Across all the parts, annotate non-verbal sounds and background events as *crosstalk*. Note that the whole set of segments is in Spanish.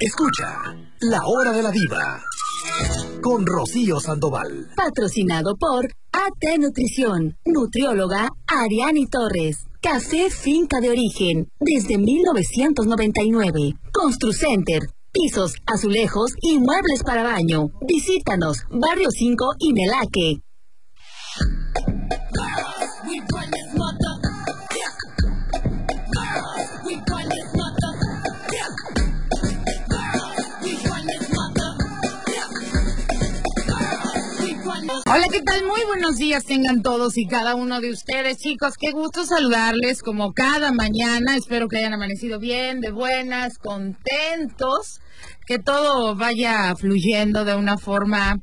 Escucha La Hora de la Diva con Rocío Sandoval. Patrocinado por AT Nutrición, nutrióloga Ariani Torres. Café Finca de Origen, desde 1999. Construcenter, pisos, azulejos y muebles para baño. Visítanos, Barrio 5 y Melaque. Hola, ¿qué tal? Muy buenos días tengan todos y cada uno de ustedes, chicos. Qué gusto saludarles como cada mañana. Espero que hayan amanecido bien, de buenas, contentos, que todo vaya fluyendo de una forma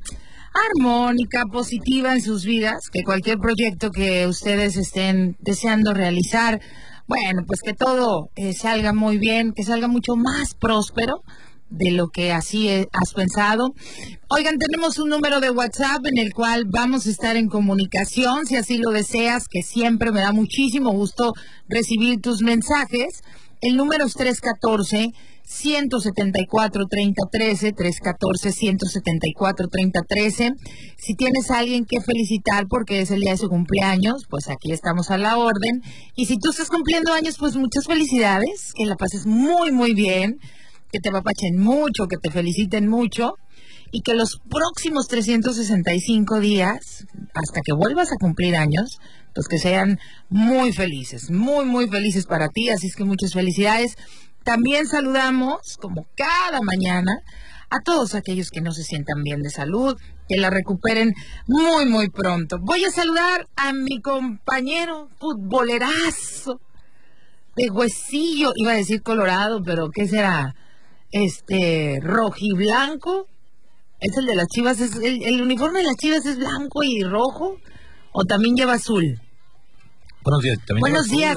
armónica, positiva en sus vidas, que cualquier proyecto que ustedes estén deseando realizar, bueno, pues que todo eh, salga muy bien, que salga mucho más próspero de lo que así has pensado. Oigan, tenemos un número de WhatsApp en el cual vamos a estar en comunicación, si así lo deseas, que siempre me da muchísimo gusto recibir tus mensajes. El número es 314 174 3013 314 174 3013. Si tienes alguien que felicitar porque es el día de su cumpleaños, pues aquí estamos a la orden. Y si tú estás cumpliendo años, pues muchas felicidades, que la pases muy muy bien que te papachen mucho, que te feliciten mucho y que los próximos 365 días, hasta que vuelvas a cumplir años, pues que sean muy felices, muy, muy felices para ti. Así es que muchas felicidades. También saludamos, como cada mañana, a todos aquellos que no se sientan bien de salud, que la recuperen muy, muy pronto. Voy a saludar a mi compañero futbolerazo de huesillo, iba a decir colorado, pero ¿qué será? Este rojiblanco. Es el de las chivas, es el, uniforme de las chivas es blanco y rojo o también lleva azul. Buenos días, también Buenos días.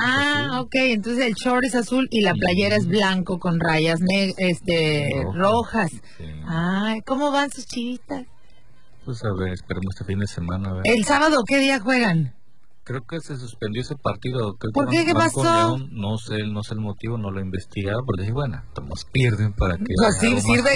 ah, ok, entonces el short es azul y la playera es blanco con rayas este rojas. Ay, ¿cómo van sus chivitas? Pues a ver, esperemos este fin de semana. A ver. ¿El sábado qué día juegan? Creo que se suspendió ese partido. ¿Por qué? ¿Qué pasó? no sé, no sé el motivo, no lo he investigado, pero dije, bueno, todos pierden para que... Pues sí, sirve...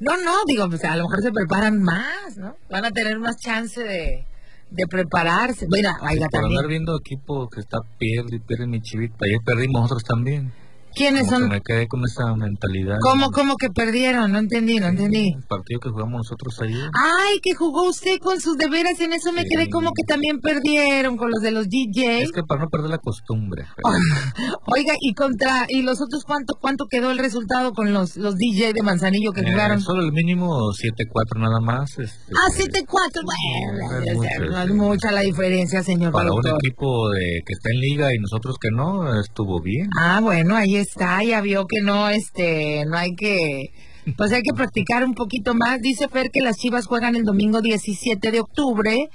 No, no, digo, pues a lo mejor se preparan más, ¿no? Van a tener más chance de, de prepararse. Bueno, vaya sí, también. andar viendo equipo que está pierde y pierde mi chivita, ayer perdimos nosotros también. ¿Quiénes son? me quedé con esa mentalidad. ¿Cómo, cómo que perdieron? No entendí, no entendí. El partido que jugamos nosotros ayer. Ay, que jugó usted con sus deberes, en eso me quedé como que también perdieron con los de los DJ. Es que para no perder la costumbre. *laughs* Oiga, y contra, ¿y los otros cuánto cuánto quedó el resultado con los, los DJ de Manzanillo que eh, jugaron? Solo el mínimo 7-4 nada más. Este, ah, 7-4, bueno, no es, mucha la diferencia, señor. Para un equipo de, que está en liga y nosotros que no, estuvo bien. Ah, bueno, ahí está, ya vio que no, este, no hay que, pues hay que practicar un poquito más. Dice Fer que las Chivas juegan el domingo 17 de octubre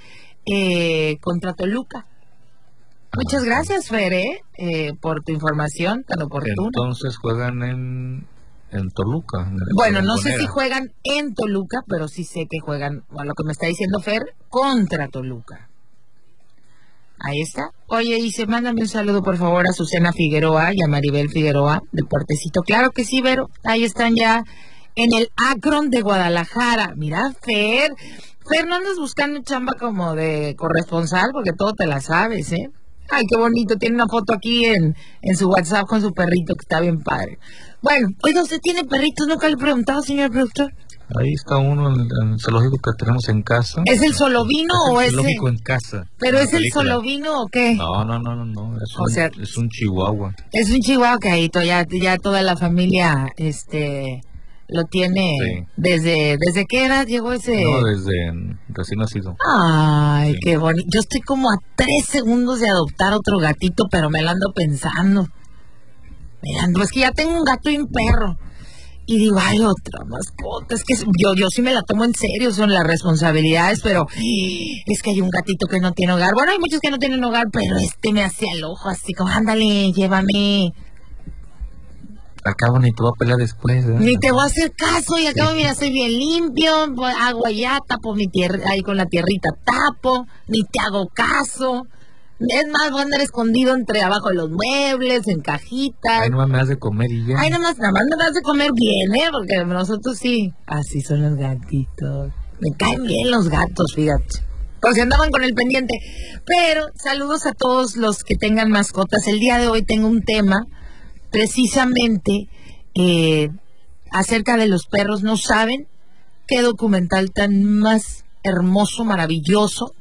eh, contra Toluca. Muchas gracias, Fer, ¿eh? ¿eh? por tu información tan oportuna. Entonces juegan en, en Toluca. bueno, no sé si juegan en Toluca, pero sí sé que juegan, a lo que me está diciendo Fer, contra Toluca. Ahí está. Oye, se mándame un saludo, por favor, a Susana Figueroa y a Maribel Figueroa de Puertecito. Claro que sí, Vero. Ahí están ya en el Akron de Guadalajara. Mira, Fer. Fer, no andas buscando chamba como de corresponsal, porque todo te la sabes, ¿eh? Ay, qué bonito. Tiene una foto aquí en, en su WhatsApp con su perrito, que está bien padre. Bueno, oiga, ¿usted tiene perritos? Nunca le he preguntado, señor productor. Ahí está uno en, el zoológico que tenemos en casa. ¿Es el solovino o es el zoológico en casa? ¿Pero es el solovino o qué? No, no, no, no, es, un, es un chihuahua. Es un chihuahua que ya, ya toda la familia este lo tiene desde desde qué edad llegó ese no desde recién nacido ay qué bonito yo estoy como a tres segundos de adoptar otro gatito pero me lo ando pensando me ando es que ya tengo un gato y un perro y digo, ay, otra mascota. Es que yo, yo sí me la tomo en serio, son las responsabilidades, pero es que hay un gatito que no tiene hogar. Bueno, hay muchos que no tienen hogar, pero este me hace el ojo así como, ándale, llévame. Acabo ni te voy a pelear después. ¿eh? Ni te voy a hacer caso y acabo, mira, soy bien limpio, agua ya, tapo mi tierra, ahí con la tierrita tapo, ni te hago caso. Es más, voy a andar escondido entre abajo de los muebles, en cajitas. Ahí nomás me das de comer y ya. Ay, nada más, nada más me das de comer bien, ¿eh? Porque nosotros sí. Así son los gatitos. Me caen bien los gatos, fíjate. Por si andaban con el pendiente. Pero saludos a todos los que tengan mascotas. El día de hoy tengo un tema precisamente eh, acerca de los perros. No saben qué documental tan más hermoso, maravilloso.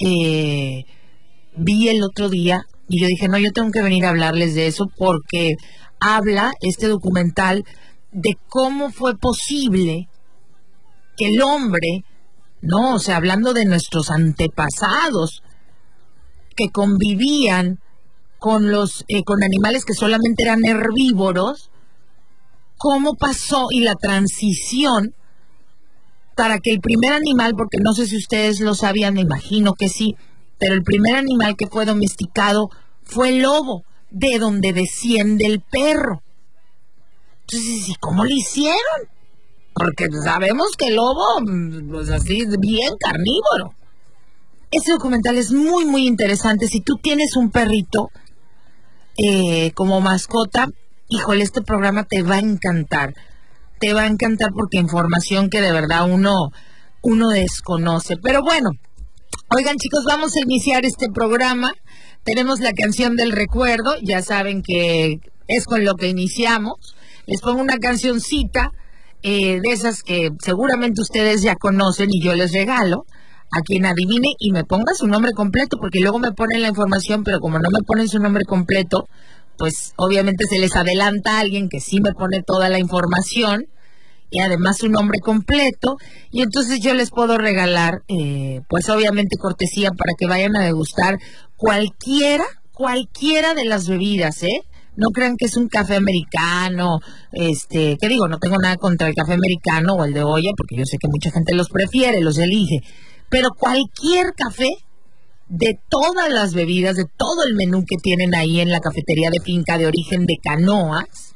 Eh, vi el otro día y yo dije, no, yo tengo que venir a hablarles de eso porque habla este documental de cómo fue posible que el hombre, no, o sea, hablando de nuestros antepasados que convivían con los eh, con animales que solamente eran herbívoros, cómo pasó y la transición para que el primer animal, porque no sé si ustedes lo sabían, me imagino que sí, pero el primer animal que fue domesticado fue el lobo, de donde desciende el perro. Entonces, ¿y cómo lo hicieron? Porque sabemos que el lobo, pues así, bien carnívoro. Ese documental es muy, muy interesante. Si tú tienes un perrito eh, como mascota, híjole, este programa te va a encantar. Te va a encantar porque información que de verdad uno, uno desconoce. Pero bueno, oigan chicos, vamos a iniciar este programa. Tenemos la canción del recuerdo, ya saben que es con lo que iniciamos. Les pongo una cancioncita eh, de esas que seguramente ustedes ya conocen y yo les regalo a quien adivine y me ponga su nombre completo, porque luego me ponen la información, pero como no me ponen su nombre completo, pues obviamente se les adelanta a alguien que sí me pone toda la información y además su nombre completo y entonces yo les puedo regalar eh, pues obviamente cortesía para que vayan a degustar cualquiera cualquiera de las bebidas eh no crean que es un café americano, este, ¿qué digo? No tengo nada contra el café americano o el de olla, porque yo sé que mucha gente los prefiere, los elige, pero cualquier café de todas las bebidas, de todo el menú que tienen ahí en la cafetería de finca de origen de Canoas,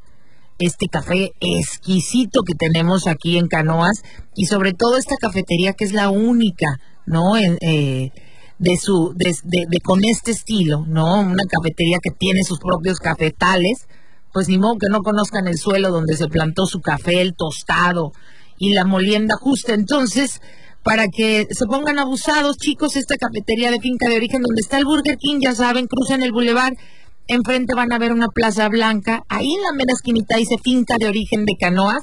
este café exquisito que tenemos aquí en Canoas y sobre todo esta cafetería que es la única, ¿no? Eh, de su de, de, con este estilo, ¿no? Una cafetería que tiene sus propios cafetales, pues ni modo que no conozcan el suelo donde se plantó su café, el tostado y la molienda justa. Entonces, para que se pongan abusados, chicos, esta cafetería de finca de origen donde está el Burger King, ya saben, cruzan el bulevar, enfrente van a ver una plaza blanca, ahí en la mera esquinita dice finca de origen de canoas,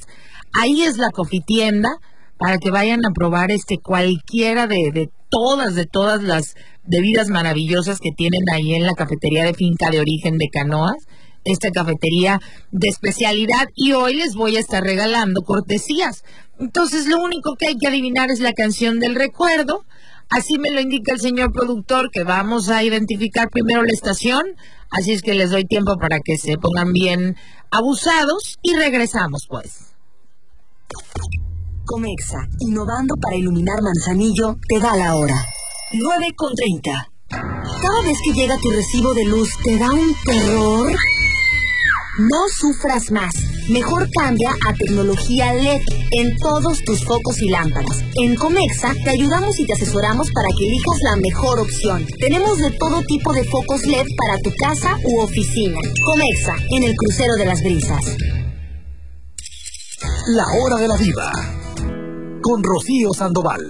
ahí es la cofitienda, para que vayan a probar este cualquiera de, de todas, de todas las bebidas maravillosas que tienen ahí en la cafetería de finca de origen de Canoas, esta cafetería de especialidad y hoy les voy a estar regalando cortesías. Entonces lo único que hay que adivinar es la canción del recuerdo. Así me lo indica el señor productor que vamos a identificar primero la estación. Así es que les doy tiempo para que se pongan bien abusados y regresamos pues. Comexa, innovando para iluminar Manzanillo, te da la hora. 9 con 30. Cada vez que llega tu recibo de luz, ¿te da un terror? No sufras más. Mejor cambia a tecnología LED en todos tus focos y lámparas. En Comexa te ayudamos y te asesoramos para que elijas la mejor opción. Tenemos de todo tipo de focos LED para tu casa u oficina. Comexa, en el crucero de las brisas. La hora de la diva con Rocío Sandoval.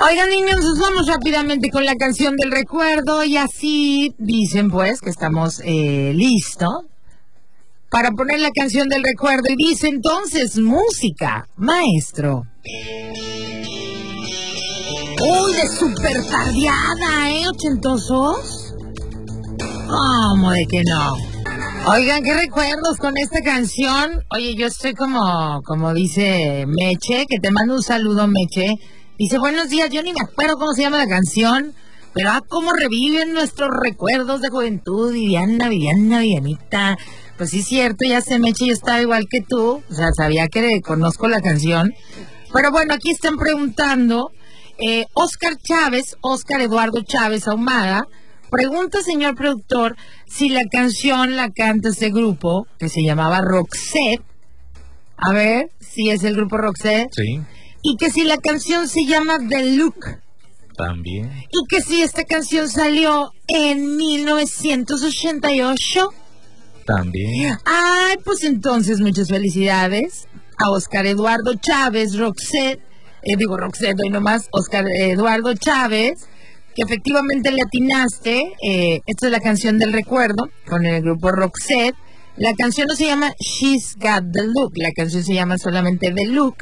Oigan niños, nos vamos rápidamente con la canción del recuerdo y así dicen pues que estamos eh, listos para poner la canción del recuerdo y dice entonces música, maestro. Uy, de super tardeada, ¿eh? ¿Ochentosos? ¿Cómo de que no? Oigan, qué recuerdos con esta canción. Oye, yo estoy como, como dice Meche, que te mando un saludo, Meche. Dice, buenos días, yo ni me acuerdo cómo se llama la canción, pero ah, cómo reviven nuestros recuerdos de juventud, Viviana, Viviana, Vivianita. Pues sí, es cierto, ya sé, Meche, yo estaba igual que tú, o sea, sabía que conozco la canción. Pero bueno, aquí están preguntando, eh, Oscar Chávez, Oscar Eduardo Chávez Ahumada, Pregunta, señor productor, si la canción la canta ese grupo que se llamaba Roxette. A ver, si es el grupo Roxette. Sí. Y que si la canción se llama The Look. También. Y que si esta canción salió en 1988. También. Ay, pues entonces muchas felicidades a Oscar Eduardo Chávez, Roxette, eh, digo Roxette hoy nomás, Oscar Eduardo Chávez, que efectivamente le atinaste. Eh, esta es la canción del recuerdo con el grupo Roxette. La canción no se llama She's Got the Look, la canción se llama solamente The Look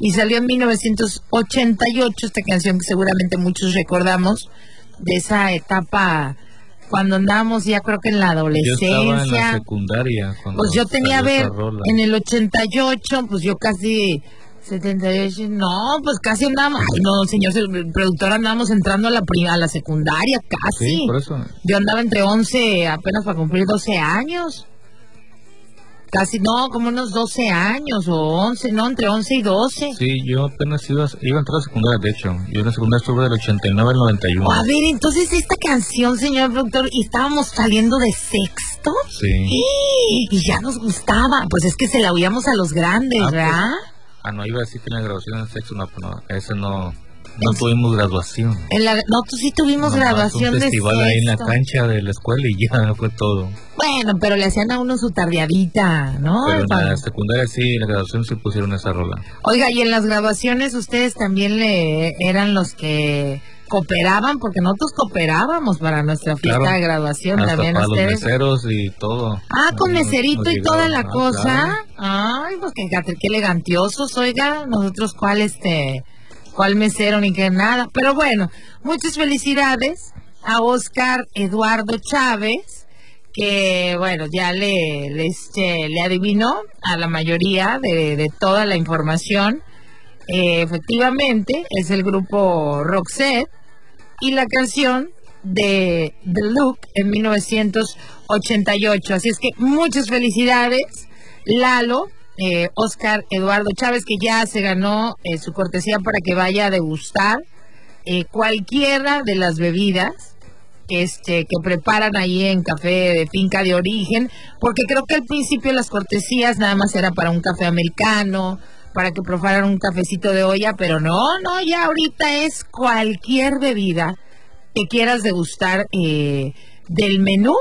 y salió en 1988 esta canción que seguramente muchos recordamos de esa etapa cuando andábamos ya creo que en la adolescencia. Yo estaba en la secundaria. Pues yo tenía, a ver, en el 88, pues yo casi 78, no, pues casi andábamos, no, señor el productor, andábamos entrando a la a la secundaria, casi. Sí, por eso. Yo andaba entre 11, apenas para cumplir 12 años. Casi, no, como unos 12 años o 11, no, entre 11 y 12. Sí, yo apenas iba, iba a entrar a secundaria, de hecho. Yo en la secundaria estuve del 89 al 91. A ver, entonces esta canción, señor doctor, y estábamos saliendo de sexto. Sí. Y ya nos gustaba. Pues es que se la oíamos a los grandes, Ah, ¿verdad? Ah, no, iba a decir que en la grabación de sexo, no, pues no, ese no, no tuvimos graduación. En la, no, sí tuvimos Nomás graduación un de festival ahí en la cancha de la escuela y ya *laughs* fue todo. Bueno, pero le hacían a uno su tardeadita, ¿no? Pero en la secundaria sí, en la graduación sí pusieron esa rola. Oiga, y en las graduaciones ustedes también le eran los que cooperaban, porque nosotros cooperábamos para nuestra fiesta Claro. de graduación Hasta también para los ustedes. meseros y todo. Ah, con Nos- meserito nos y toda la ah, cosa. claro. Ay, pues que, qué elegantiosos, oiga. Nosotros cuál este, cuál mesero ni que nada. Pero bueno, muchas felicidades a Oscar Eduardo Chávez, que bueno, ya le, le, este, adivinó a la mayoría de, de toda la información. Eh, efectivamente, es el grupo Roxette y la canción de The Look en 1988. Así es que muchas felicidades, Lalo, eh, Oscar Eduardo Chávez, que ya se ganó eh, su cortesía para que vaya a degustar eh, cualquiera de las bebidas este, que preparan ahí en café de finca de origen, porque creo que al principio las cortesías nada más era para un café americano, para que probaran un cafecito de olla, pero no, no, ya ahorita es cualquier bebida que quieras degustar del menú.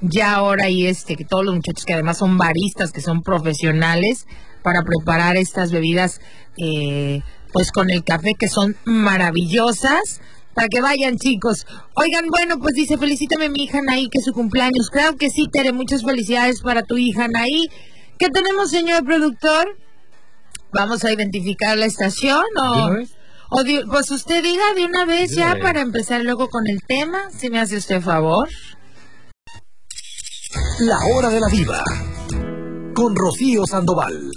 Ya ahora hay este, que todos los muchachos que además son baristas, que son profesionales para preparar estas bebidas, eh, pues con el café, que son maravillosas. Para que vayan, chicos. Oigan, bueno, pues dice, felicítame mi hija Anaí, que es su cumpleaños. Claro que sí, Tere, muchas felicidades para tu hija Anaí. ¿Qué tenemos, señor productor? ¿Vamos a identificar la estación ¿De o...? di- pues usted diga de una vez ya para empezar luego con el tema, si me hace usted favor. La hora de la diva. Con Rocío Sandoval.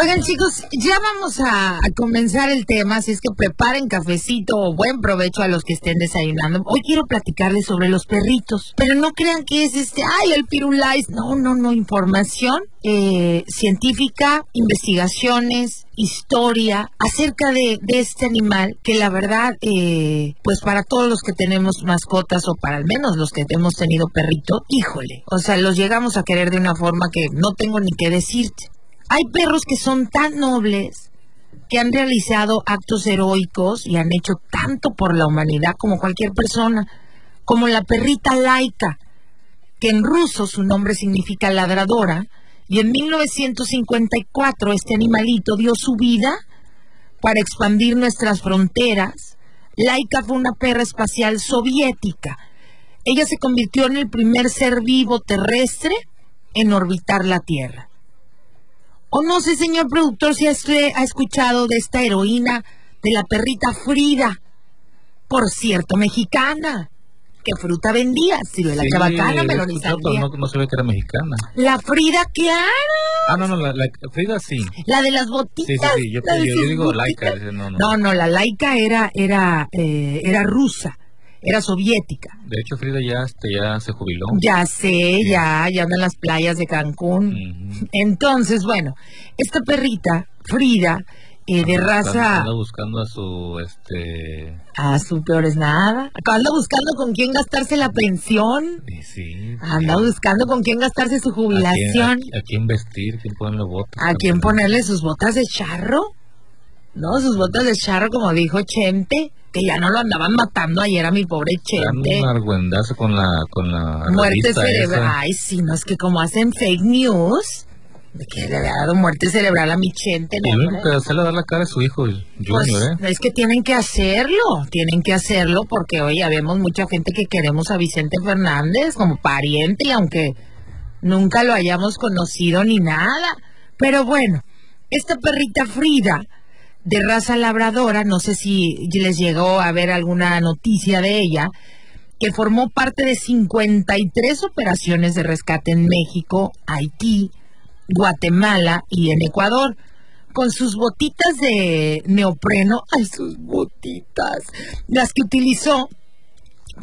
Oigan chicos, ya vamos a, comenzar el tema, así es que preparen cafecito o buen provecho a los que estén desayunando. Hoy quiero platicarles sobre los perritos, pero no crean que es este, ay, el pirulais. No, no, no, información eh, científica, investigaciones, historia acerca de, de este animal que la verdad, eh, pues para todos los que tenemos mascotas o para al menos los que hemos tenido perrito, híjole, o sea, los llegamos a querer de una forma que no tengo ni que decirte. Hay perros que son tan nobles que han realizado actos heroicos y han hecho tanto por la humanidad como cualquier persona, como la perrita laica, que en ruso su nombre significa ladradora, y en 1954 este animalito dio su vida para expandir nuestras fronteras. Laika fue una perra espacial soviética. Ella se convirtió en el primer ser vivo terrestre en orbitar la Tierra. O no sé, señor productor, si usted ha escuchado de esta heroína de la perrita Frida, por cierto, mexicana. ¿Qué fruta vendía? Ciruela Sí, chabacana, melón y sandía. no, no sabía que era mexicana. La Frida, claro. Ah, no, no, la, la Frida sí. La de las Sí, sí, botitas. sí. Yo, digo botitas. laica. No, no. No, no, la laica era, era, eh, era rusa, era soviética. De hecho, Frida ya, este, ya se jubiló. Ya sé, ya, ya anda en las playas de Cancún. Entonces, bueno, esta perrita, Frida, eh, de Anda- raza Anda buscando a su, este... a su peor es nada. Anda buscando con quién gastarse la pensión. y Sí. Anda sí. buscando con quién gastarse su ¿A quién, jubilación. a, a quién vestir? ¿Quién ponerle botas? ¿A quién ponerle sus botas de charro? No, sus botas de charro, como dijo Chente, que ya no lo andaban matando ayer a mi pobre Chente. Un argüendazo con la, con la Muerte cerebral. Ay, sí, no es que como hacen fake news, que le había dado muerte cerebral a mi Chente. Y no, que hacerle dar la cara a su hijo, Pues, Junior, ¿eh? es que tienen que hacerlo, tienen que hacerlo porque hoy ya vemos mucha gente que queremos a Vicente Fernández como pariente y aunque nunca lo hayamos conocido ni nada. Pero bueno, esta perrita Frida de raza labradora, no sé si les llegó a ver alguna noticia de ella, que formó parte de 53 operaciones de rescate en México, Haití, Guatemala y en Ecuador con sus botitas de neopreno, ay, sus botitas, las que utilizó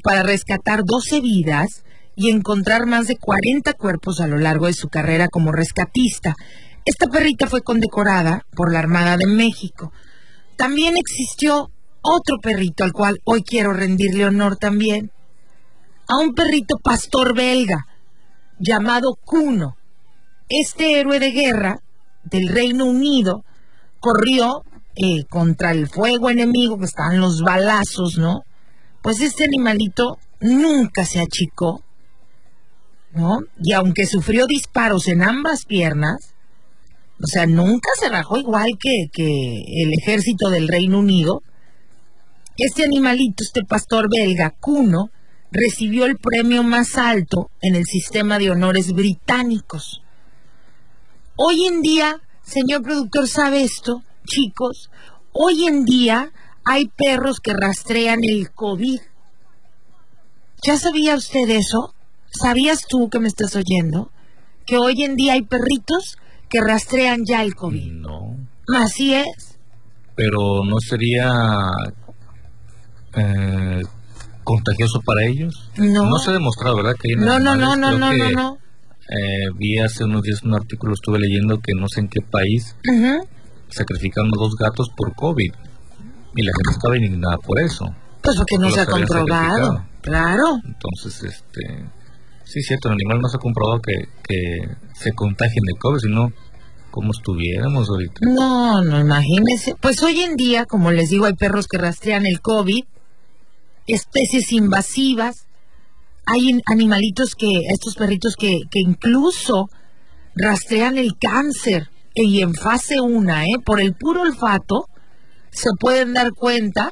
para rescatar 12 vidas y encontrar más de 40 cuerpos a lo largo de su carrera como rescatista. Esta perrita fue condecorada por la Armada de México. También existió otro perrito al cual hoy quiero rendirle honor también, a un perrito pastor belga llamado Cuno. Este héroe de guerra del Reino Unido corrió eh, contra el fuego enemigo, que estaban los balazos, ¿no? Pues este animalito nunca se achicó, ¿no? Y aunque sufrió disparos en ambas piernas, o sea, nunca se rajó igual que, que el ejército del Reino Unido. Este animalito, este pastor belga, Cuno, recibió el premio más alto en el sistema de honores británicos. Hoy en día, señor productor, ¿sabe esto? Chicos, hoy en día hay perros que rastrean el COVID. ¿Ya sabía usted eso? ¿Sabías tú que me estás oyendo? Que hoy en día hay perritos que rastrean ya el COVID. No. Así es. Pero no sería eh, contagioso para ellos. No. No se ha demostrado, ¿verdad? Que hay No, no, no, no, no, no, no. eh, vi hace unos días un artículo, estuve leyendo que no sé en qué país Ujú. sacrificaron a dos gatos por COVID. Y la gente estaba indignada por eso. Pues porque no se ha comprobado. sacrificado. Claro. Entonces, este. Sí, cierto, el animal no se ha comprobado que, se contagien de COVID, sino como estuviéramos ahorita. No, no, imagínese. Pues hoy en día, como les digo, hay perros que rastrean el COVID, especies invasivas, hay animalitos que, estos perritos que, incluso rastrean el cáncer y en fase 1, ¿eh? por el puro olfato, se pueden dar cuenta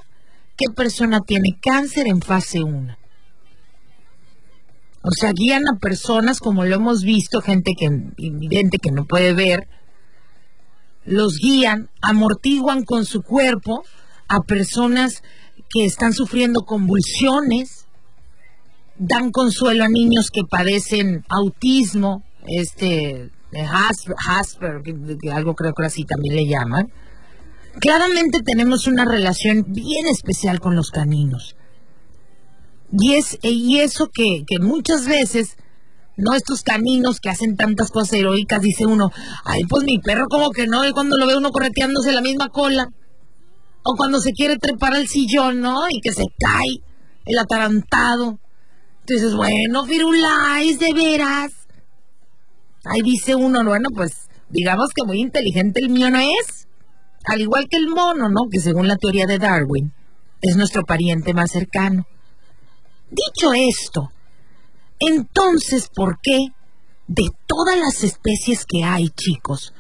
qué persona tiene cáncer en fase 1. O sea, guían a personas, como lo hemos visto, gente que evidente que no puede ver, los guían, amortiguan con su cuerpo a personas que están sufriendo convulsiones, dan consuelo a niños que padecen autismo, este, Hasper, algo creo que así también le llaman. Claramente tenemos una relación bien especial con los caninos. Y, es, y eso que, que muchas veces no estos caninos que hacen tantas cosas heroicas, dice uno, ay, pues mi perro como que no, y cuando lo ve uno correteándose la misma cola, o cuando se quiere trepar al sillón, ¿no? Y que se cae el atarantado. Entonces, bueno, Firulais, de veras. Ahí dice uno, bueno, pues digamos que muy inteligente el mío no es. Al igual que el mono, ¿no? Que según la teoría de Darwin, es nuestro pariente más cercano. Dicho esto, entonces, ¿por qué de todas las especies que hay, chicos,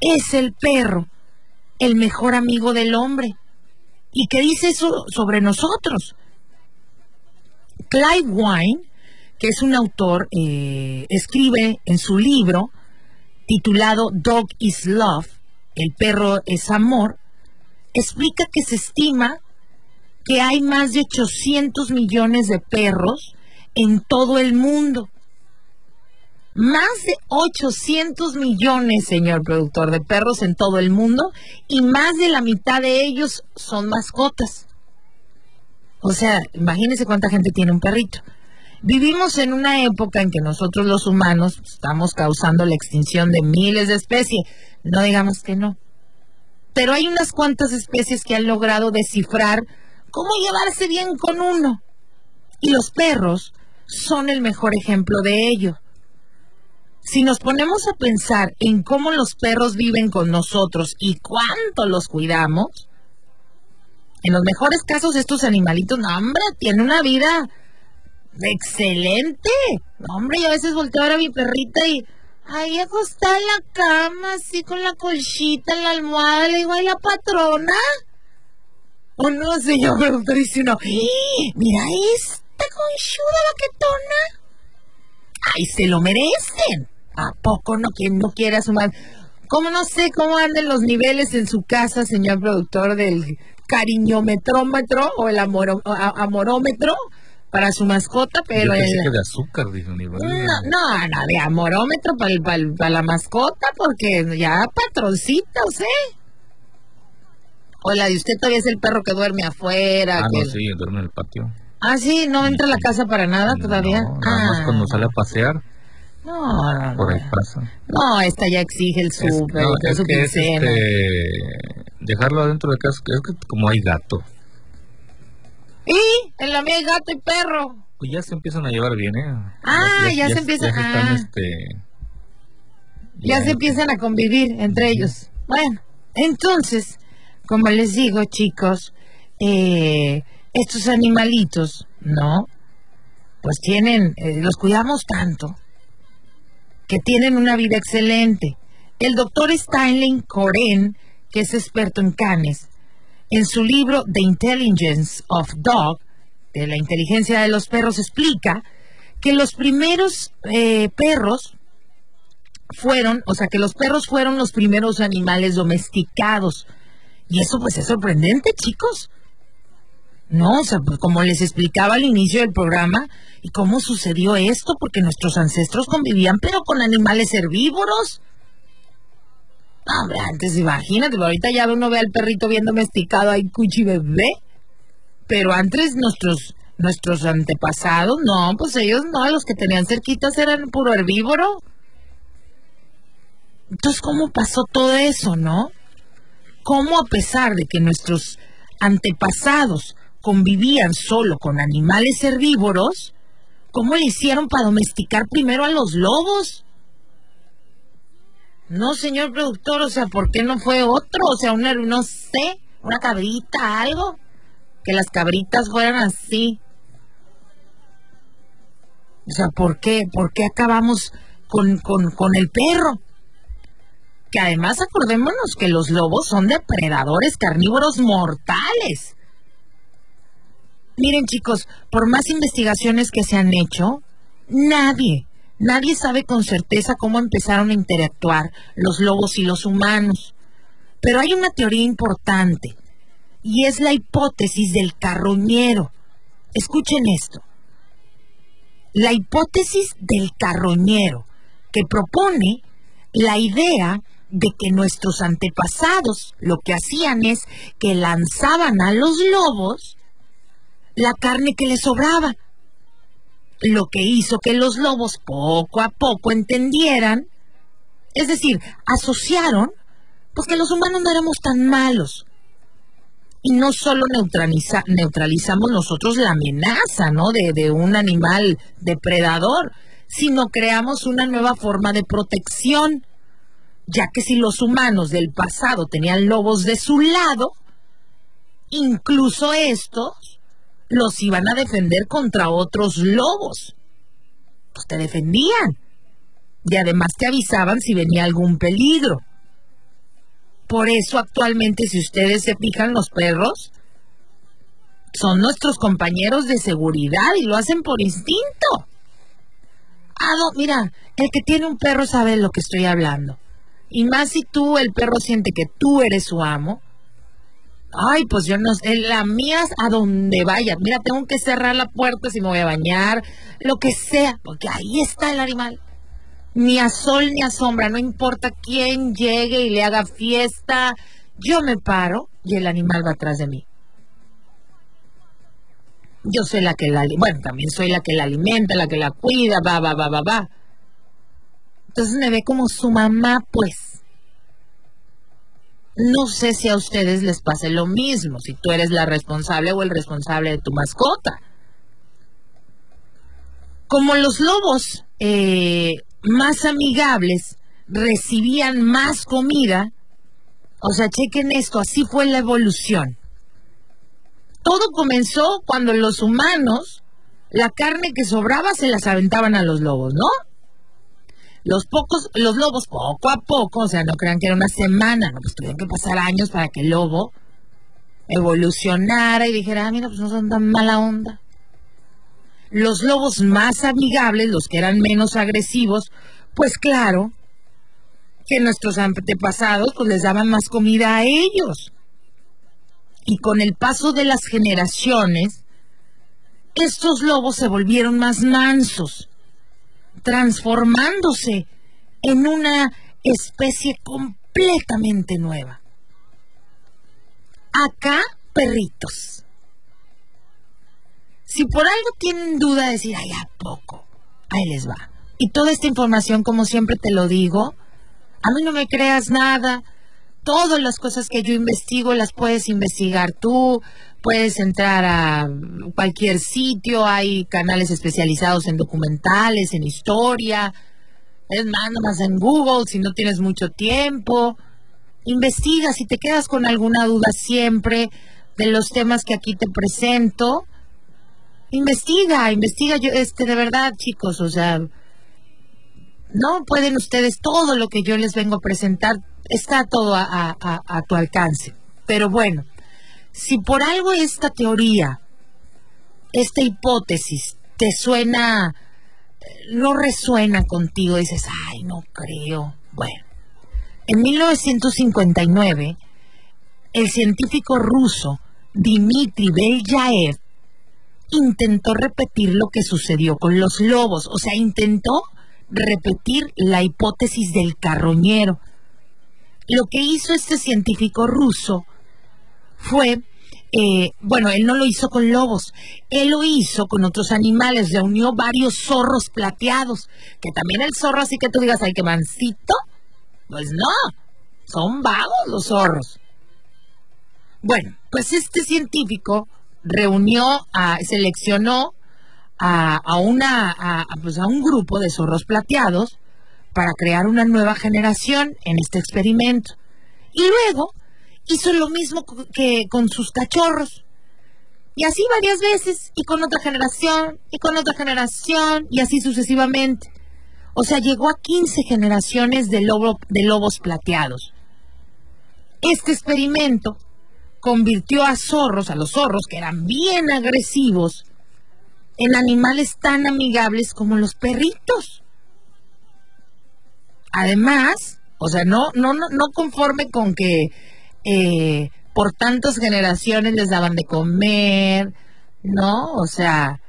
es el perro el mejor amigo del hombre? ¿Y qué dice eso sobre nosotros? Clive Wine, que es un autor, eh, escribe en su libro titulado Dog is Love, el perro es amor, explica que se estima que hay más de 800 millones de perros en todo el mundo. Más de 800 millones, señor productor, de perros en todo el mundo y más de la mitad de ellos son mascotas. O sea, imagínense cuánta gente tiene un perrito. Vivimos en una época en que nosotros los humanos estamos causando la extinción de miles de especies. No digamos que no. Pero hay unas cuantas especies que han logrado descifrar cómo llevarse bien con uno. Y los perros son el mejor ejemplo de ello. Si nos ponemos a pensar en cómo los perros viven con nosotros y cuánto los cuidamos, en los mejores casos estos animalitos, no hombre, tienen una vida excelente. No, hombre, yo a veces volteo a mi perrita y ahí acostada en la cama, así con la colchita en la almohada, le digo, la patrona. O no, señor productor, dice uno, ¡Eh! mira esta conchuda baquetona. Ay, se lo merecen. ¿A poco no, quien no quiera sumar? ¿Cómo no sé cómo andan los niveles en su casa, señor productor, del cariñometrómetro o el amorómetro? para su mascota, pero... Yo de azúcar, dijo No, no, no, de amorómetro para, la mascota, porque ya patroncita, ¿eh? O la de usted todavía es el perro que duerme afuera. Ah, no, sí, duerme en el patio. Ah, sí, no entra a la casa para nada todavía. No, nada más cuando sale a pasear. No, no, Por ahí pasa. No, esta ya exige el súper, es, que es este, dejarlo adentro de casa, es que como hay gato. Y en la mía hay gato y perro. Pues ya se empiezan a llevar bien, ¿eh? Ah, ya, se empiezan ya ah. este, ya, se empiezan a convivir entre ellos. Bueno, entonces, como les digo, chicos, eh, estos animalitos, ¿no? Pues tienen, eh, los cuidamos tanto, que tienen una vida excelente. El doctor Stanley Coren, que es experto en canes, en su libro The Intelligence of Dog, de la inteligencia de los perros, explica que los primeros eh, perros fueron, o sea, que los perros fueron los primeros animales domesticados. Y eso pues es sorprendente, chicos. No, o sea, pues, como les explicaba al inicio del programa, ¿y cómo sucedió esto? Porque nuestros ancestros convivían, pero con animales herbívoros. Hombre, antes imagínate, ahorita ya uno ve al perrito bien domesticado ahí cuchi bebé. Pero antes nuestros nuestros antepasados, no, pues ellos no, los que tenían cerquitas eran puro herbívoro. Entonces, ¿cómo pasó todo eso, no? ¿Cómo a pesar de que nuestros antepasados convivían solo con animales herbívoros, cómo le hicieron para domesticar primero a los lobos? No, señor productor, o sea, ¿por qué no fue otro? O sea, no sé, una cabrita, algo. Que las cabritas fueran así. O sea, ¿por qué? ¿Por qué acabamos con, con, con el perro? Que además acordémonos que los lobos son depredadores carnívoros mortales. Miren chicos, por más investigaciones que se han hecho, nadie, Nadie sabe con certeza cómo empezaron a interactuar los lobos y los humanos. Pero hay una teoría importante, y es la hipótesis del carroñero. Escuchen esto. La hipótesis del carroñero, que propone la idea de que nuestros antepasados lo que hacían es que lanzaban a los lobos la carne que les sobraba lo que hizo que los lobos poco a poco entendieran, es decir, asociaron, pues que los humanos no éramos tan malos. Y no solo neutralizamos nosotros la amenaza, ¿no? De, de un animal depredador, sino creamos una nueva forma de protección, ya que si los humanos del pasado tenían lobos de su lado, incluso estos los iban a defender contra otros lobos. Pues te defendían. Y además te avisaban si venía algún peligro. Por eso actualmente, si ustedes se fijan, los perros son nuestros compañeros de seguridad y lo hacen por instinto. Ah, mira, el que tiene un perro sabe de lo que estoy hablando. Y más si tú, el perro, siente que tú eres su amo, Ay, pues yo no sé, la mía a donde vaya. Mira, tengo que cerrar la puerta si me voy a bañar, lo que sea, porque ahí está el animal. Ni a sol ni a sombra, no importa quién llegue y le haga fiesta, yo me paro y el animal va atrás de mí. Yo soy la que la, bueno, también soy la que la alimenta, la que la cuida, va, va, va, va, va. Entonces me ve como su mamá, pues. No sé si a ustedes les pase lo mismo, si tú eres la responsable o el responsable de tu mascota. Como los lobos eh, más amigables recibían más comida, o sea, chequen esto, así fue la evolución. Todo comenzó cuando los humanos, la carne que sobraba se las aventaban a los lobos, ¿no? Los pocos, los lobos poco a poco, o sea, no crean que era una semana, no, pues tuvieron que pasar años para que el lobo evolucionara y dijera, ah, mira, pues no son tan mala onda. Los lobos más amigables, los que eran menos agresivos, pues claro, que nuestros antepasados pues les daban más comida a ellos. Y con el paso de las generaciones, estos lobos se volvieron más mansos, transformándose en una especie completamente nueva. Acá, perritos. Si por algo tienen duda de decir, ay, ¿a poco? Ahí les va. Y toda esta información, como siempre te lo digo, a mí no me creas nada. Todas las cosas que yo investigo las puedes investigar tú, puedes entrar a cualquier sitio, hay canales especializados en documentales, en historia, es más, en Google si no tienes mucho tiempo. Investiga, si te quedas con alguna duda siempre de los temas que aquí te presento, investiga, investiga yo, este, de verdad, chicos, o sea, no pueden ustedes todo lo que yo les vengo a presentar, está todo a, tu alcance. Pero bueno, si por algo esta teoría, esta hipótesis te suena, no resuena contigo, dices, ay, no creo. Bueno, en 1959, el científico ruso Dmitry Belyaev intentó repetir lo que sucedió con los lobos, o sea, intentó repetir la hipótesis del carroñero. Lo que hizo este científico ruso fue, eh, bueno, él no lo hizo con lobos, él lo hizo con otros animales, reunió varios zorros plateados, que también el zorro, así que tú digas, ay, qué mansito, pues no, son vagos los zorros. Bueno, pues este científico reunió, a, seleccionó a, una, pues a un grupo de zorros plateados para crear una nueva generación en este experimento. Y luego hizo lo mismo que con sus cachorros. Y así varias veces, y con otra generación, y con otra generación, y así sucesivamente. O sea, llegó a 15 generaciones de, lobo, de lobos plateados. Este experimento convirtió a zorros, a los zorros que eran bien agresivos, en animales tan amigables como los perritos. Además, o sea, no, no, no, no conforme con que eh, por tantas generaciones les daban de comer, ¿no? O sea,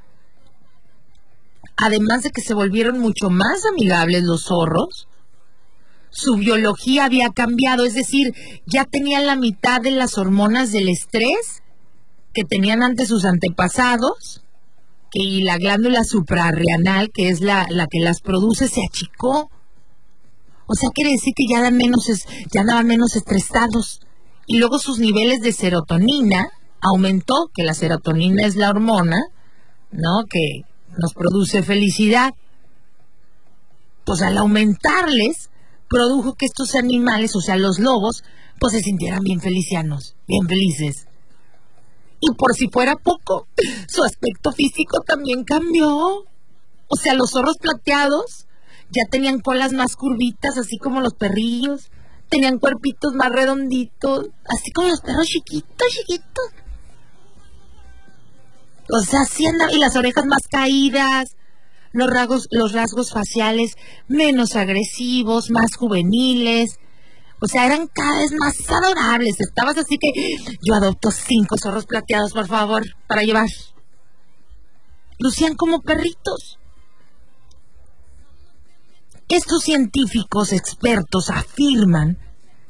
además de que se volvieron mucho más amigables los zorros, su biología había cambiado, es decir, ya tenían la mitad de las hormonas del estrés que tenían antes sus antepasados y la glándula suprarrenal, que es la, la que las produce, se achicó. O sea, quiere decir que ya, dan menos, ya andaban menos estresados. Y luego sus niveles de serotonina aumentó, que la serotonina es la hormona, ¿no? Que nos produce felicidad. Pues al aumentarles, produjo que estos animales, o sea, los lobos, pues se sintieran bien felicianos, bien felices. Y por si fuera poco, *laughs* su aspecto físico también cambió. O sea, los zorros plateados ya tenían colas más curvitas, así como los perrillos. Tenían cuerpitos más redonditos, así como los perros chiquitos, chiquitos. O sea, así y las orejas más caídas, los rasgos, los rasgos faciales menos agresivos, más juveniles, o sea, eran cada vez más adorables. Estabas así que yo adopto cinco zorros plateados, por favor, para llevar. Lucían como perritos. Estos científicos expertos afirman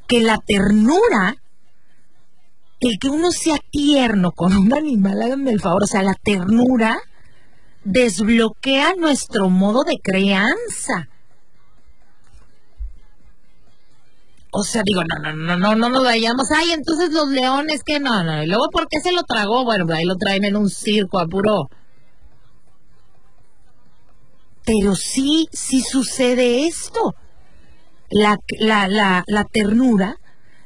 que la ternura, el que uno sea tierno con un animal, háganme el favor, o sea, la ternura desbloquea nuestro modo de crianza O sea, digo, no, no, no, no, no nos vayamos. Ay, entonces los leones, que no, no. Y luego, ¿por qué se lo tragó? Bueno, pues ahí lo traen en un circo, apuro. Pero sí, sí sucede esto. La, la, la, ternura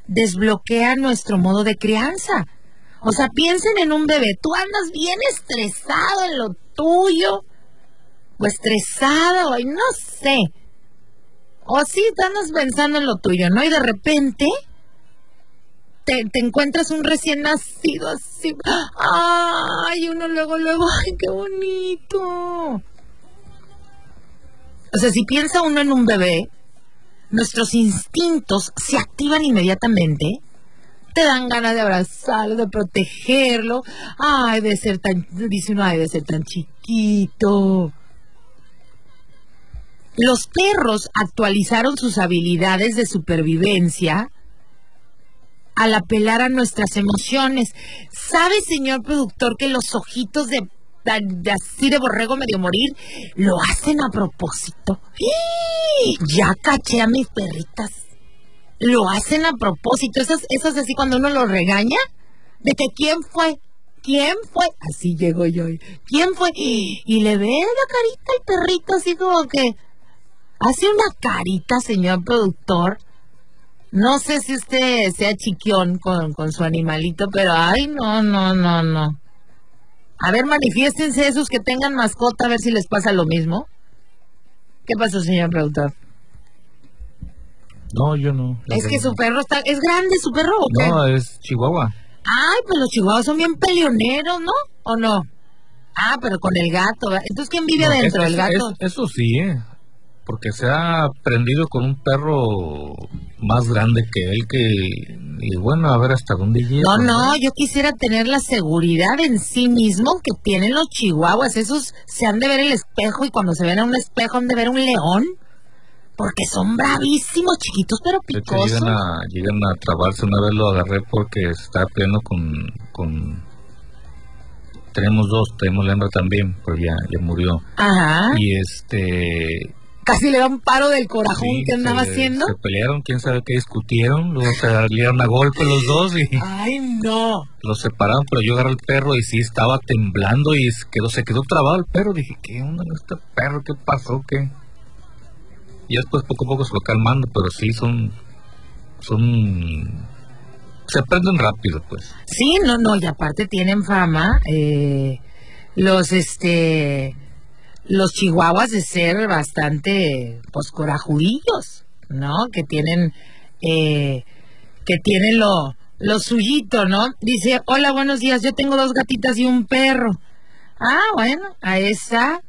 desbloquea nuestro modo de crianza. O sea, piensen en un bebé. Tú andas bien estresado en lo tuyo. O estresado, y no sé. O sí, andas pensando en lo tuyo, ¿no? Y de repente te, te, encuentras un recién nacido así. ¡Ay! Uno luego, luego, ¡ay, qué bonito! O sea, si piensa uno en un bebé, nuestros instintos se activan inmediatamente. Te dan ganas de abrazarlo, de protegerlo. Ay, de ser tan, dice uno, ay, de ser tan chiquito. Los perros actualizaron sus habilidades de supervivencia al apelar a nuestras emociones. ¿Sabe, señor productor, que los ojitos de, así de borrego medio morir lo hacen a propósito? Ya caché a mis perritas. Lo hacen a propósito. Esas, esas así cuando uno lo regaña, de que quién fue, ¿Quién fue? Así llego yo. ¿Quién fue? Y le ve la carita al perrito así como que hace una carita, señor productor. No sé si usted sea chiquión con, con su animalito, pero ay, no, no, no, no. A ver, manifiéstense esos que tengan mascota, a ver si les pasa lo mismo. ¿Qué pasó, señor productor? No, yo no. Es que su perro está... ¿Es grande su perro o qué? No, es chihuahua. Ay, pues los chihuahuas son bien peleoneros, ¿no? ¿O no? Ah, pero con el gato. Entonces, ¿quién vive No, adentro? ¿El gato? es- eso sí, ¿eh? Porque se ha prendido con un perro más grande que él que... Y bueno, a ver hasta dónde llega. No, no, yo quisiera tener la seguridad en sí mismo que tienen los chihuahuas. Esos se han de ver el espejo y cuando se ven a un espejo han de ver un león. Porque son bravísimos, chiquitos pero picosos. llegan a, llegan a trabarse. Una vez lo agarré porque está pleno con... con... Tenemos dos, tenemos la hembra también, pero ya, ya murió. Ajá. Y este... Casi le da un paro del corajón sí, que andaba se- haciendo. Se pelearon, quién sabe qué discutieron, luego se dieron a golpe los dos y... Ay, no. Los separaron, pero yo agarré al perro y sí estaba temblando y se quedó, se quedó trabado el perro. Dije, ¿qué onda con este perro? ¿Qué pasó? ¿Qué? Y después poco a poco se lo calmando, pero sí son. son. se prenden rápido, pues. Sí, no, no, y aparte tienen fama eh, los, este, los chihuahuas de ser bastante, pues, corajudillos, ¿no? Que tienen, eh, que tienen lo, lo suyito, ¿no? Dice, hola, buenos días, yo tengo dos gatitas y un perro. Ah, bueno, a esa.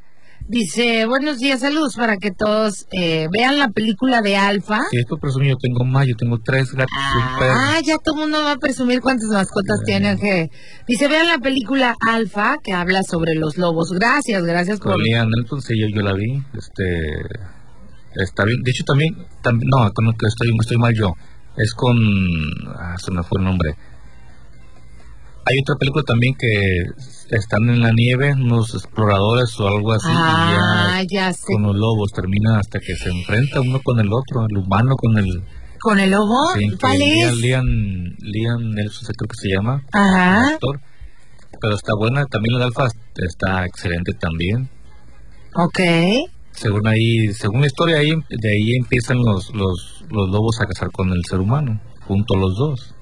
Dice, buenos días, saludos para que todos eh, vean la película de Alfa. Si esto presumí, yo tengo más, yo tengo tres gatos un. Ah, ya todo el mundo va a presumir cuántas mascotas tiene. que Dice, vean la película Alfa, que habla sobre los lobos. Gracias, gracias por... Liam Nelson, sí, yo, yo la vi. Este. Está bien. De hecho, también. tam- no, con que estoy, estoy mal yo. Es con. Ah, se me fue el nombre. Hay otra película también que están en la nieve, unos exploradores o algo así. Ah, y ya ya sé. con los lobos termina hasta que se enfrenta uno con el otro, el humano con el. ¿Con el lobo? sí, ¿Cuál es? Liam, Liam Nelson, creo que se llama. Ajá, actor. Pero está buena, también la de Alfa está excelente también. ok. Según ahí, según la historia ahí, de ahí empiezan los, los, los lobos a cazar con el ser humano, junto los dos.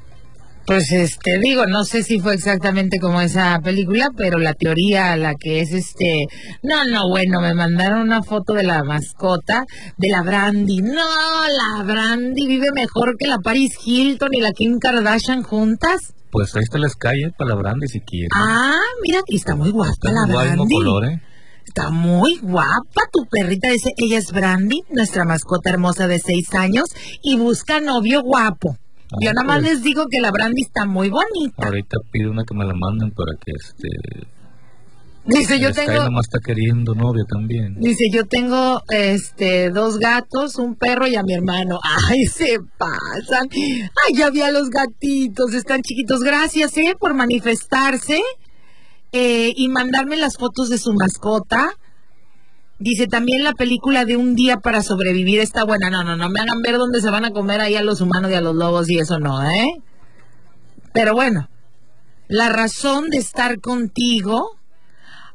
Pues este, digo, no sé si fue exactamente como esa película, pero la teoría, la que es este... No, no, bueno, me mandaron una foto de la mascota, de la Brandy. No, la Brandy vive mejor que la Paris Hilton y la Kim Kardashian juntas. Pues ahí está la Sky para la Brandy si quiere. Ah, mira, y está muy guapa está la Brandy. color, ¿eh? Está muy guapa tu perrita. Dice, ella es Brandy, nuestra mascota hermosa de seis años, y busca novio guapo. Ah, Yo nada más pues. les digo que la Brandy está muy bonita. Ahorita pido una que me la manden para que este... Dice, yo tengo... nomás está queriendo novia también. Dice, yo tengo este dos gatos, un perro y a mi hermano. *laughs* Ay, se pasan. Ay, ya vi a los gatitos, están chiquitos. Gracias, eh, por manifestarse eh, y mandarme las fotos de su mascota. Dice, también la película de Un día para sobrevivir está buena. No, no, no me hagan ver dónde se van a comer ahí a los humanos y a los lobos y eso no, ¿eh? Pero bueno, la razón de estar contigo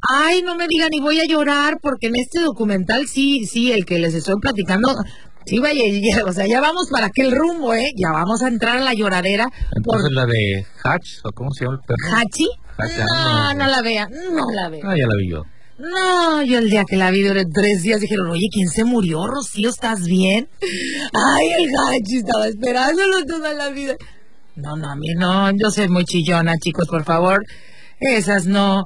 Ay, no me digan y voy a llorar porque en este documental sí, sí, el que les estoy platicando, sí, vaya, ya, o sea, ya vamos para aquel rumbo, ¿eh? Ya vamos a entrar a la lloradera. Entonces la de Hatch, ¿o cómo se llama el perro? ¿Hachi? Hachi, No, ah, no la vea, no la vea. Ah, ya la vi yo. No, yo el día que la vi duré tres días dijeron, oye, ¿quién se murió, Rocío? ¿Estás bien? Ay, el Hachi estaba esperándolo toda la vida. No, no, a mí no, yo soy muy chillona, chicos, por favor. Esas no.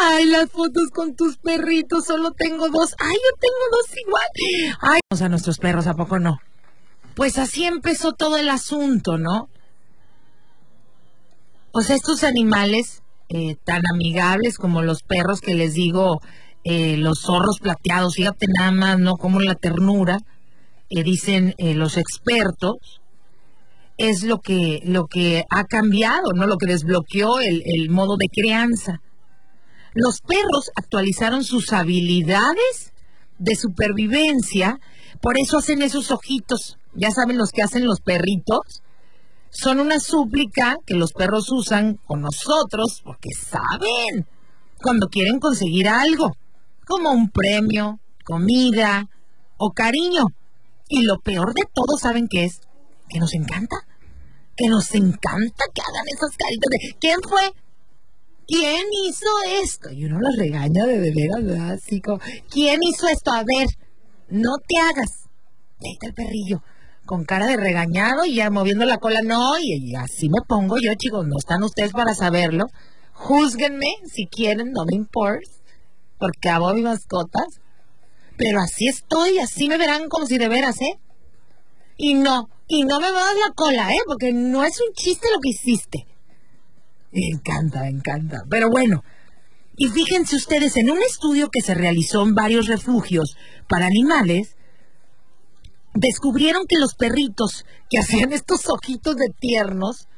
Ay, las fotos con tus perritos, solo tengo dos. Ay, yo tengo dos igual. Ay, vamos a nuestros perros, ¿a poco no? Pues así empezó todo el asunto, ¿no? O sea, estos animales eh, tan amigables como los perros que les digo, eh, los zorros plateados, fíjate nada más, ¿no? Como la ternura, eh, dicen eh, los expertos, es lo que, lo que ha cambiado, ¿no? Lo que desbloqueó el, el modo de crianza. Los perros actualizaron sus habilidades de supervivencia, por eso hacen esos ojitos. Ya saben los que hacen los perritos. Son una súplica que los perros usan con nosotros porque saben cuando quieren conseguir algo, como un premio, comida o cariño. Y lo peor de todo, ¿saben qué es? Que nos encanta. Que nos encanta que hagan esas caritas de ¿quién fue? ¿Quién hizo esto? Y uno los regaña de de veras, ¿verdad? Así como, ¿quién hizo esto? A ver, no te hagas. Ahí está el perrillo, con cara de regañado y ya moviendo la cola. No, y, así me pongo yo, chicos, no están ustedes para saberlo. Júzguenme si quieren, no me importa, porque amo a mis mascotas. Pero así estoy, así me verán como si de veras, ¿eh? Y no, y no me muevas la cola, ¿eh? Porque no es un chiste lo que hiciste. Me encanta, me encanta. Pero bueno, y fíjense ustedes, en un estudio que se realizó en varios refugios para animales, descubrieron que los perritos que hacían estos ojitos de tiernos,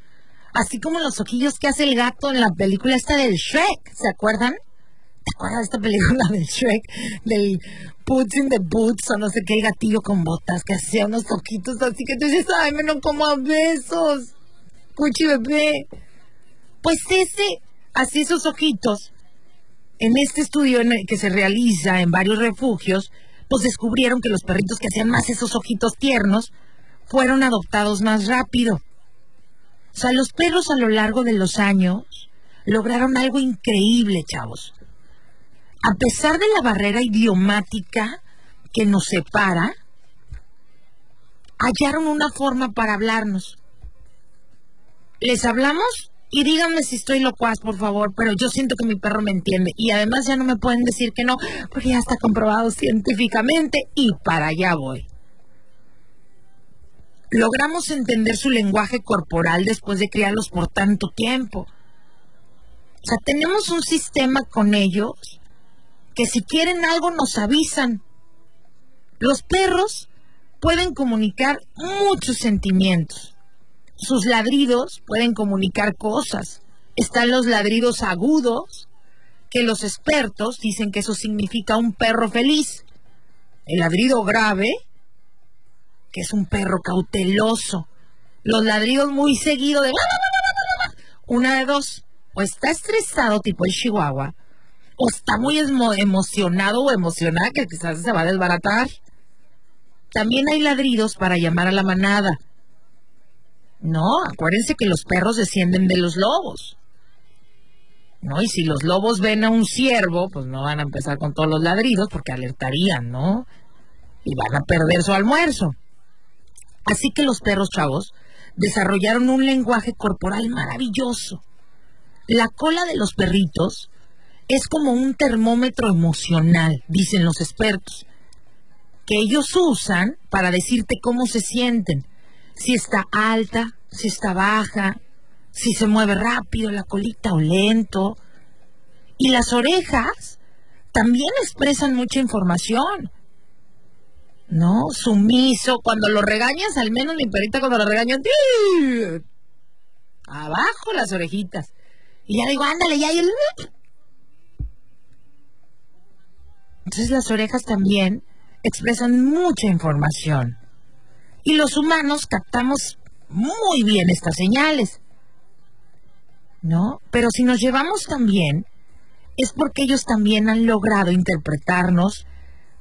así como los ojillos que hace el gato en la película esta del Shrek, ¿se acuerdan? ¿Te acuerdas de esta película del Shrek? Del Puts in the Boots o no sé qué, el gatillo con botas que hacía unos ojitos así que tú dices, ay, me lo como a besos. Cuchi bebé. Pues ese, así esos ojitos, en este estudio que se realiza en varios refugios, pues descubrieron que los perritos que hacían más esos ojitos tiernos fueron adoptados más rápido. O sea, los perros a lo largo de los años lograron algo increíble, chavos. A pesar de la barrera idiomática que nos separa, hallaron una forma para hablarnos. Les hablamos y díganme si estoy locuaz, por favor, pero yo siento que mi perro me entiende. Y además ya no me pueden decir que no, porque ya está comprobado científicamente y para allá voy. Logramos entender su lenguaje corporal después de criarlos por tanto tiempo. O sea, tenemos un sistema con ellos que si quieren algo nos avisan. Los perros pueden comunicar muchos sentimientos. Sus ladridos pueden comunicar cosas. Están los ladridos agudos, que los expertos dicen que eso significa un perro feliz. El ladrido grave, que es un perro cauteloso. Los ladridos muy seguidos de... Una de dos. O está estresado tipo el chihuahua, o está muy emo- emocionado o emocionada que quizás se va a desbaratar. También hay ladridos para llamar a la manada. No, acuérdense que los perros descienden de los lobos. ¿No? Y si los lobos ven a un ciervo, pues no van a empezar con todos los ladridos porque alertarían, ¿no? Y van a perder su almuerzo. Así que los perros chavos desarrollaron un lenguaje corporal maravilloso. La cola de los perritos es como un termómetro emocional, dicen los expertos, que ellos usan para decirte cómo se sienten, si está alta, si está baja, si se mueve rápido la colita o lento. Y las orejas también expresan mucha información. ¿No? Sumiso, cuando lo regañas, al menos mi perrita cuando lo regaño, ¡tii! abajo las orejitas. Y ya digo, ándale, ya. y el- Entonces las orejas también expresan mucha información. Y los humanos captamos muy bien estas señales. ¿No? Pero si nos llevamos también es porque ellos también han logrado interpretarnos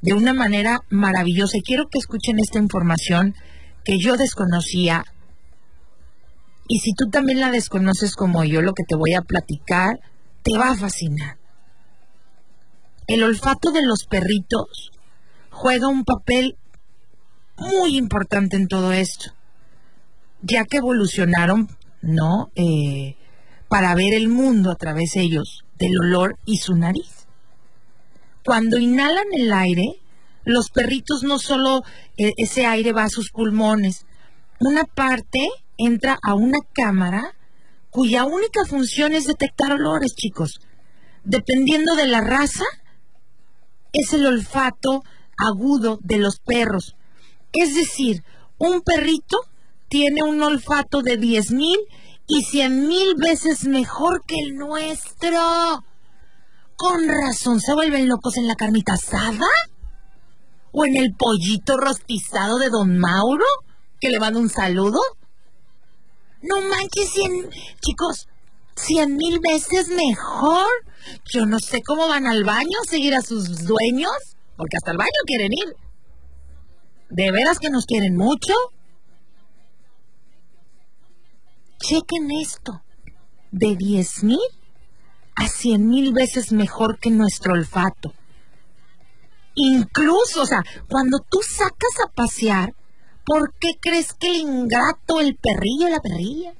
de una manera maravillosa. Y quiero que escuchen esta información que yo desconocía. Y si tú también la desconoces como yo, lo que te voy a platicar, te va a fascinar. El olfato de los perritos juega un papel muy importante en todo esto, ya que evolucionaron, ¿no? Eh, para ver el mundo a través de ellos, del olor y su nariz. Cuando inhalan el aire, los perritos no solo eh, ese aire va a sus pulmones, una parte entra a una cámara cuya única función es detectar olores, chicos. Dependiendo de la raza, es el olfato agudo de los perros. Es decir, un perrito tiene un olfato de 10.000 y 100.000 veces mejor que el nuestro. Con razón se vuelven locos en la carnita asada. ¿O en el pollito rostizado de Don Mauro? Que le manda un saludo. No manches, cien... chicos, cien mil veces mejor. Yo no sé cómo van al baño a seguir a sus dueños, porque hasta el baño quieren ir. ¿De veras que nos quieren mucho? Chequen esto. De diez mil a cien mil veces mejor que nuestro olfato. Incluso, o sea, cuando tú sacas a pasear, ¿por qué crees que el ingrato, el perrillo, la perrilla,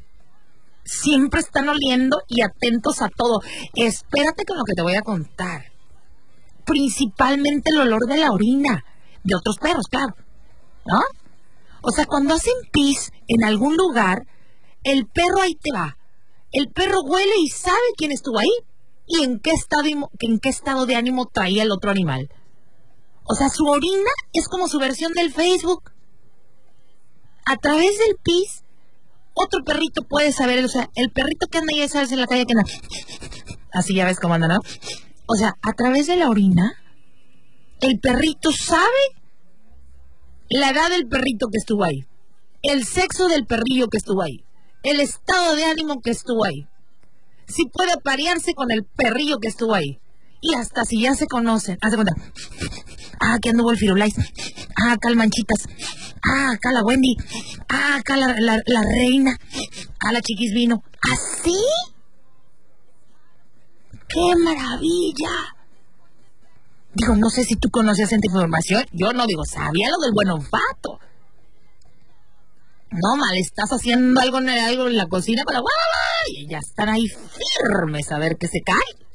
siempre están oliendo y atentos a todo? Espérate con lo que te voy a contar. Principalmente el olor de la orina, de otros perros, claro. ¿No? O sea, cuando hacen pis en algún lugar, el perro ahí te va. El perro huele y sabe quién estuvo ahí y en qué estado, en qué estado de ánimo traía el otro animal. O sea, su orina es como su versión del Facebook. A través del pis, otro perrito puede saber, o sea, el perrito que anda ya sabes en la calle que anda. Así ya ves cómo anda, ¿no? O sea, a través de la orina, el perrito sabe la edad del perrito que estuvo ahí, el sexo del perrillo que estuvo ahí, el estado de ánimo que estuvo ahí. Si puede parearse con el perrillo que estuvo ahí. Y hasta si ya se conocen. Haz cuenta. Ah, aquí anduvo el Firulais. Ah, acá el Manchitas. Ah, acá la Wendy. Ah, acá la, la, reina. Ah, la chiquis vino. ¿Así? ¡Qué maravilla! Digo, no sé si tú conocías esta información. Yo no digo, sabía lo del buen olfato. No, mal, estás haciendo algo en, algo en la cocina para... Y ya están ahí firmes a ver que se cae.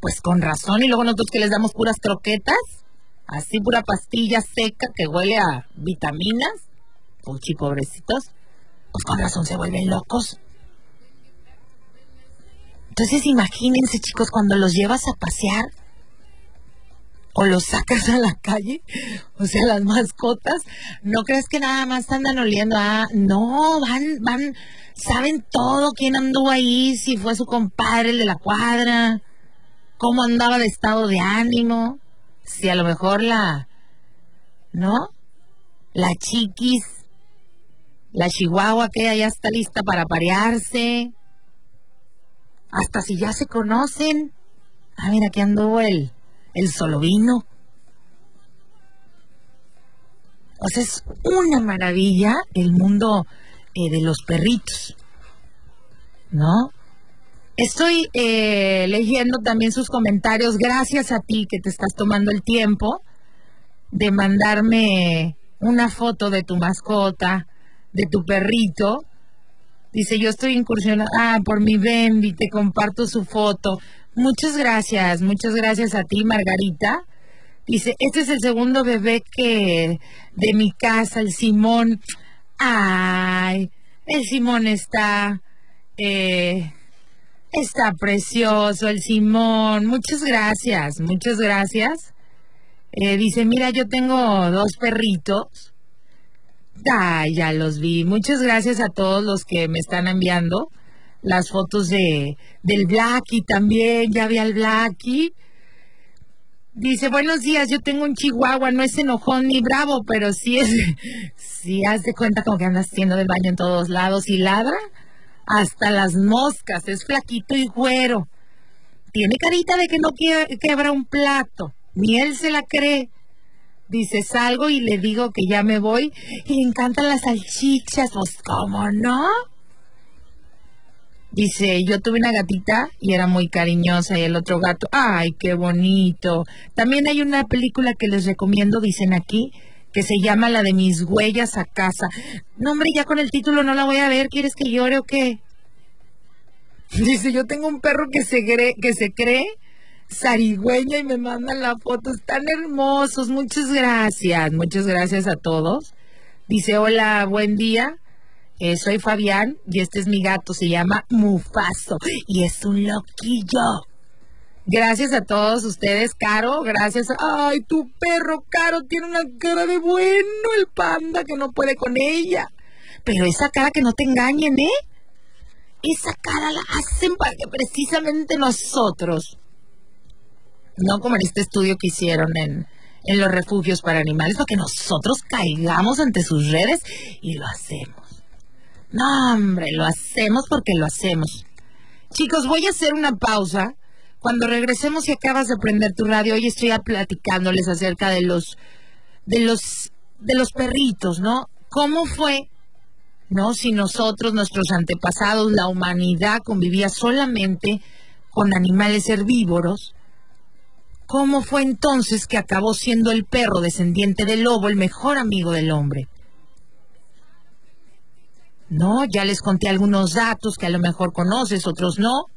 Pues con razón, y luego nosotros que les damos puras croquetas, así pura pastilla seca que huele a vitaminas, uchi pobrecitos, pues con razón se vuelven locos. Entonces imagínense chicos, cuando los llevas a pasear, o los sacas a la calle, o sea, las mascotas, no crees que nada más andan oliendo, ah, no, van, van, saben todo, quién anduvo ahí, si fue su compadre, el de la cuadra, cómo andaba de estado de ánimo, si a lo mejor la, ¿no? La chiquis, la chihuahua que ya está lista para parearse, hasta si ya se conocen. Ah, mira, aquí anduvo el el solo vino. O sea, es una maravilla el mundo eh, de los perritos, ¿no? Estoy eh, leyendo también sus comentarios. Gracias a ti que te estás tomando el tiempo de mandarme una foto de tu mascota, de tu perrito. Dice, yo estoy incursionando. Ah, por mi Bambi, te comparto su foto. Muchas gracias, muchas gracias a ti, Margarita. Dice, este es el segundo bebé que de mi casa, el Simón. Ay, el Simón está, eh, está precioso, el Simón. Muchas gracias, muchas gracias. Eh, dice, mira, yo tengo dos perritos. Ay, ya los vi. Muchas gracias a todos los que me están enviando las fotos de del Blacky también, ya vi al Blacky. Dice, buenos días, yo tengo un chihuahua, no es enojón ni bravo, pero sí es, *laughs* haz de cuenta como que andas haciendo del baño en todos lados y ladra hasta las moscas, es flaquito y güero. tiene carita de que no quiere quebra un plato, ni él se la cree. Dice, salgo y le digo que ya me voy y le encantan las salchichas, pues cómo no. Dice, yo tuve una gatita y era muy cariñosa y el otro gato, ay, qué bonito. También hay una película que les recomiendo, dicen aquí, que se llama La de mis huellas a casa. No, hombre, ya con el título no la voy a ver, ¿quieres que llore o qué? *laughs* Dice, yo tengo un perro que se cree, que se cree zarigüeña y me mandan la foto. Están hermosos. Muchas gracias. Muchas gracias a todos. Dice, hola, buen día. Eh, soy Fabián y este es mi gato. Se llama Mufaso y es un loquillo. Gracias a todos ustedes, Caro. Gracias. Ay, tu perro, Caro, tiene una cara de bueno el panda que no puede con ella. Pero esa cara que no te engañen, ¿eh? esa cara la hacen para que precisamente nosotros, no como en este estudio que hicieron en, en los refugios para animales, para que nosotros caigamos ante sus redes y lo hacemos. No, hombre, lo hacemos porque lo hacemos. Chicos, voy a hacer una pausa. Cuando regresemos y acabas de prender tu radio, hoy estoy platicándoles acerca de los de los de los perritos, ¿no? ¿Cómo fue ¿no? Si nosotros, nuestros antepasados, la humanidad convivía solamente con animales herbívoros, ¿cómo fue entonces que acabó siendo el perro descendiente del lobo el mejor amigo del hombre? No, ya les conté algunos datos que a lo mejor conoces, otros no,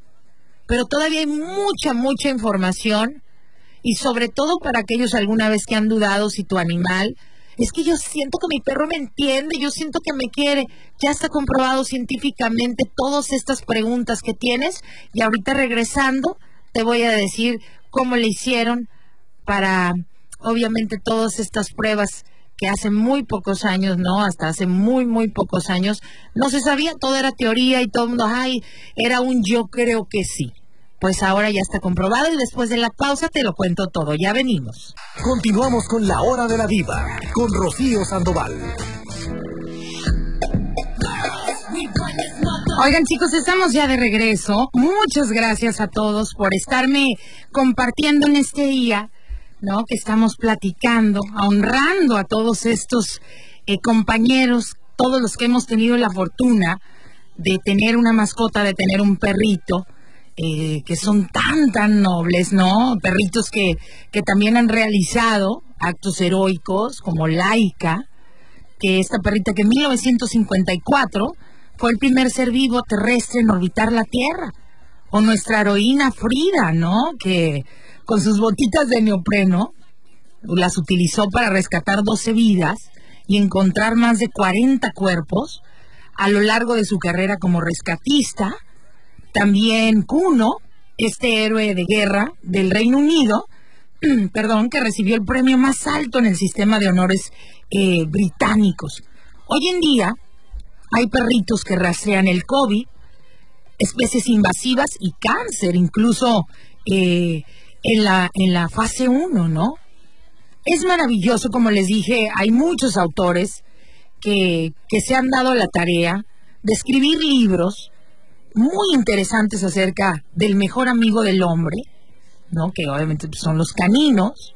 pero todavía hay mucha, mucha información y sobre todo para aquellos alguna vez que han dudado si tu animal es que yo siento que mi perro me entiende, yo siento que me quiere. Ya está comprobado científicamente todas estas preguntas que tienes y ahorita regresando te voy a decir cómo le hicieron para, obviamente, todas estas pruebas que hace muy pocos años, ¿no? Hasta hace muy, muy pocos años, no se sabía, todo era teoría y todo el mundo, ay, era un yo creo que sí pues ahora ya está comprobado y después de la pausa te lo cuento todo. Ya venimos. Continuamos con la hora de la diva con Rocío Sandoval. Oigan chicos, estamos ya de regreso. Muchas gracias a todos por estarme compartiendo en este día, ¿no? Que estamos platicando, honrando a todos estos eh, compañeros, todos los que hemos tenido la fortuna de tener una mascota, de tener un perrito eh, que son tan, tan nobles, ¿no? Perritos que, que también han realizado actos heroicos, como Laika, que esta perrita que en 1954 fue el primer ser vivo terrestre en orbitar la Tierra. O nuestra heroína Frida, ¿no? Que con sus botitas de neopreno las utilizó para rescatar 12 vidas y encontrar más de 40 cuerpos a lo largo de su carrera como rescatista también Kuno, este héroe de guerra del Reino Unido, *clears throat* perdón, que recibió el premio más alto en el sistema de honores eh, británicos. Hoy en día hay perritos que rastrean el COVID, especies invasivas y cáncer, incluso eh, en, la, en la fase 1, ¿no? Es maravilloso, como les dije, hay muchos autores que, que se han dado la tarea de escribir libros muy interesantes acerca del mejor amigo del hombre, ¿no? que obviamente son los caninos.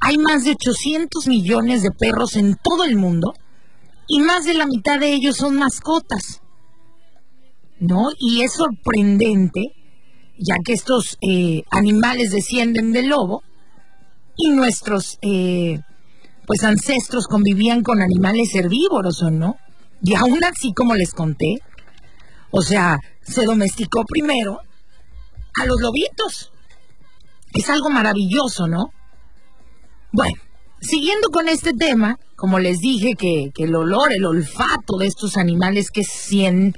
Hay más de 800 millones de perros en todo el mundo y más de la mitad de ellos son mascotas. ¿No? Y es sorprendente, ya que estos eh, animales descienden del lobo y nuestros eh, pues ancestros convivían con animales herbívoros, ¿o no? Y aún así, como les conté, o sea, se domesticó primero a los lobitos. Es algo maravilloso, ¿no? Bueno, siguiendo con este tema, como les dije que, el olor, el olfato de estos animales que es cien,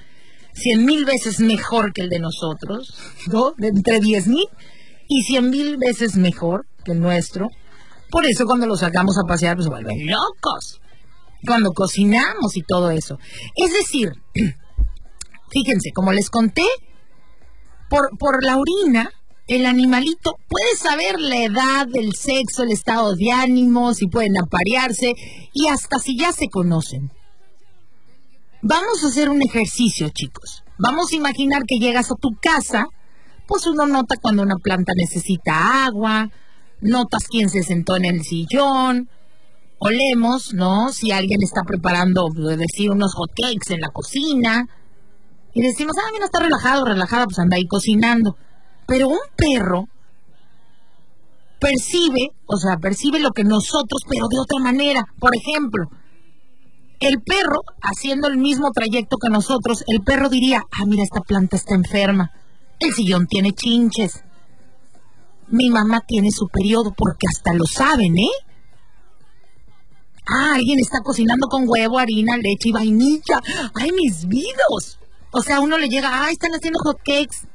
mil veces mejor que el de nosotros, entre diez mil y cien mil veces mejor que el nuestro. Por eso cuando los sacamos a pasear, pues vuelven locos. Cuando cocinamos y todo eso. Es decir, *clears throat* Fíjense, como les conté, por, por la orina, el animalito puede saber la edad, el sexo, el estado de ánimo, si pueden aparearse y hasta si ya se conocen. Vamos a hacer un ejercicio, chicos. Vamos a imaginar que llegas a tu casa, pues uno nota cuando una planta necesita agua, notas quién se sentó en el sillón, olemos, ¿no? Si alguien está preparando, decir, unos hotcakes en la cocina, y decimos, ah, mira, está relajado, relajada, pues anda ahí cocinando. Pero un perro percibe, o sea, percibe lo que nosotros, pero de otra manera. Por ejemplo, el perro, haciendo el mismo trayecto que nosotros, el perro diría, ah, mira, esta planta está enferma, el sillón tiene chinches, mi mamá tiene su periodo, porque hasta lo saben, ¿eh? Ah, alguien está cocinando con huevo, harina, leche y vainilla. ¡Ay, mis vidos! O sea, uno le llega, ah, están haciendo hot cakes.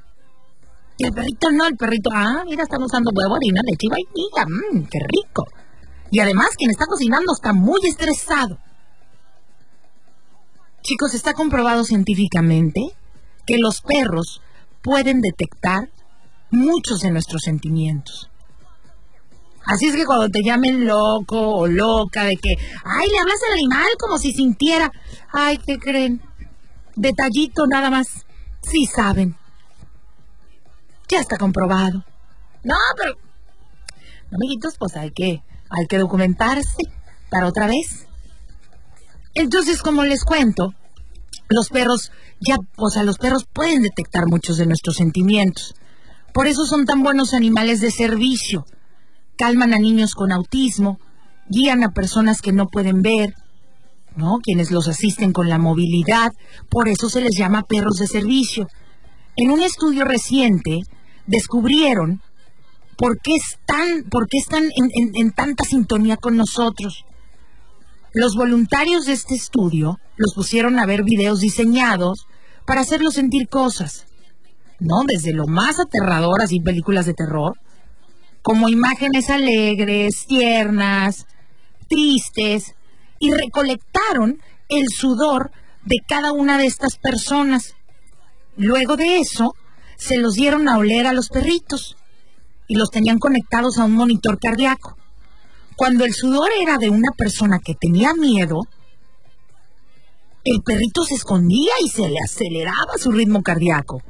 Y el perrito no, el perrito, ah, mira, están usando huevo, harina, leche y vainilla. Mmm, qué rico. Y además, quien está cocinando está muy estresado. Chicos, está comprobado científicamente que los perros pueden detectar muchos de nuestros sentimientos. Así es que cuando te llamen loco o loca de que, ay, le hablas al animal como si sintiera, ay, ¿qué creen? Detallito nada más, sí saben. Ya está comprobado. No, pero, amiguitos, pues hay que, hay que documentarse para otra vez. Entonces, como les cuento, los perros ya, o sea, los perros pueden detectar muchos de nuestros sentimientos. Por eso son tan buenos animales de servicio. Calman a niños con autismo, guían a personas que no pueden ver, ¿no? Quienes los asisten con la movilidad, por eso se les llama perros de servicio. En un estudio reciente descubrieron por qué están, por qué están en, en tanta sintonía con nosotros. Los voluntarios de este estudio los pusieron a ver videos diseñados para hacerlos sentir cosas. ¿no? Desde lo más aterrador, así películas de terror, como imágenes alegres, tiernas, tristes, y recolectaron el sudor de cada una de estas personas. Luego de eso, se los dieron a oler a los perritos y los tenían conectados a un monitor cardíaco. Cuando el sudor era de una persona que tenía miedo, el perrito se escondía y se le aceleraba su ritmo cardíaco.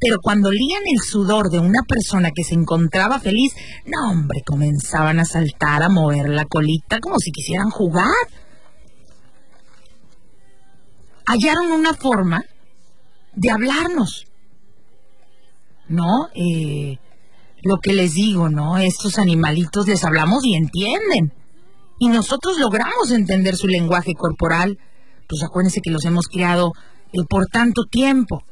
Pero cuando olían el sudor de una persona que se encontraba feliz, no hombre, comenzaban a saltar, a mover la colita como si quisieran jugar. Hallaron una forma de hablarnos. ¿No? Eh, lo que les digo, ¿no? Estos animalitos les hablamos y entienden. Y nosotros logramos entender su lenguaje corporal. Pues acuérdense que los hemos criado eh, por tanto tiempo.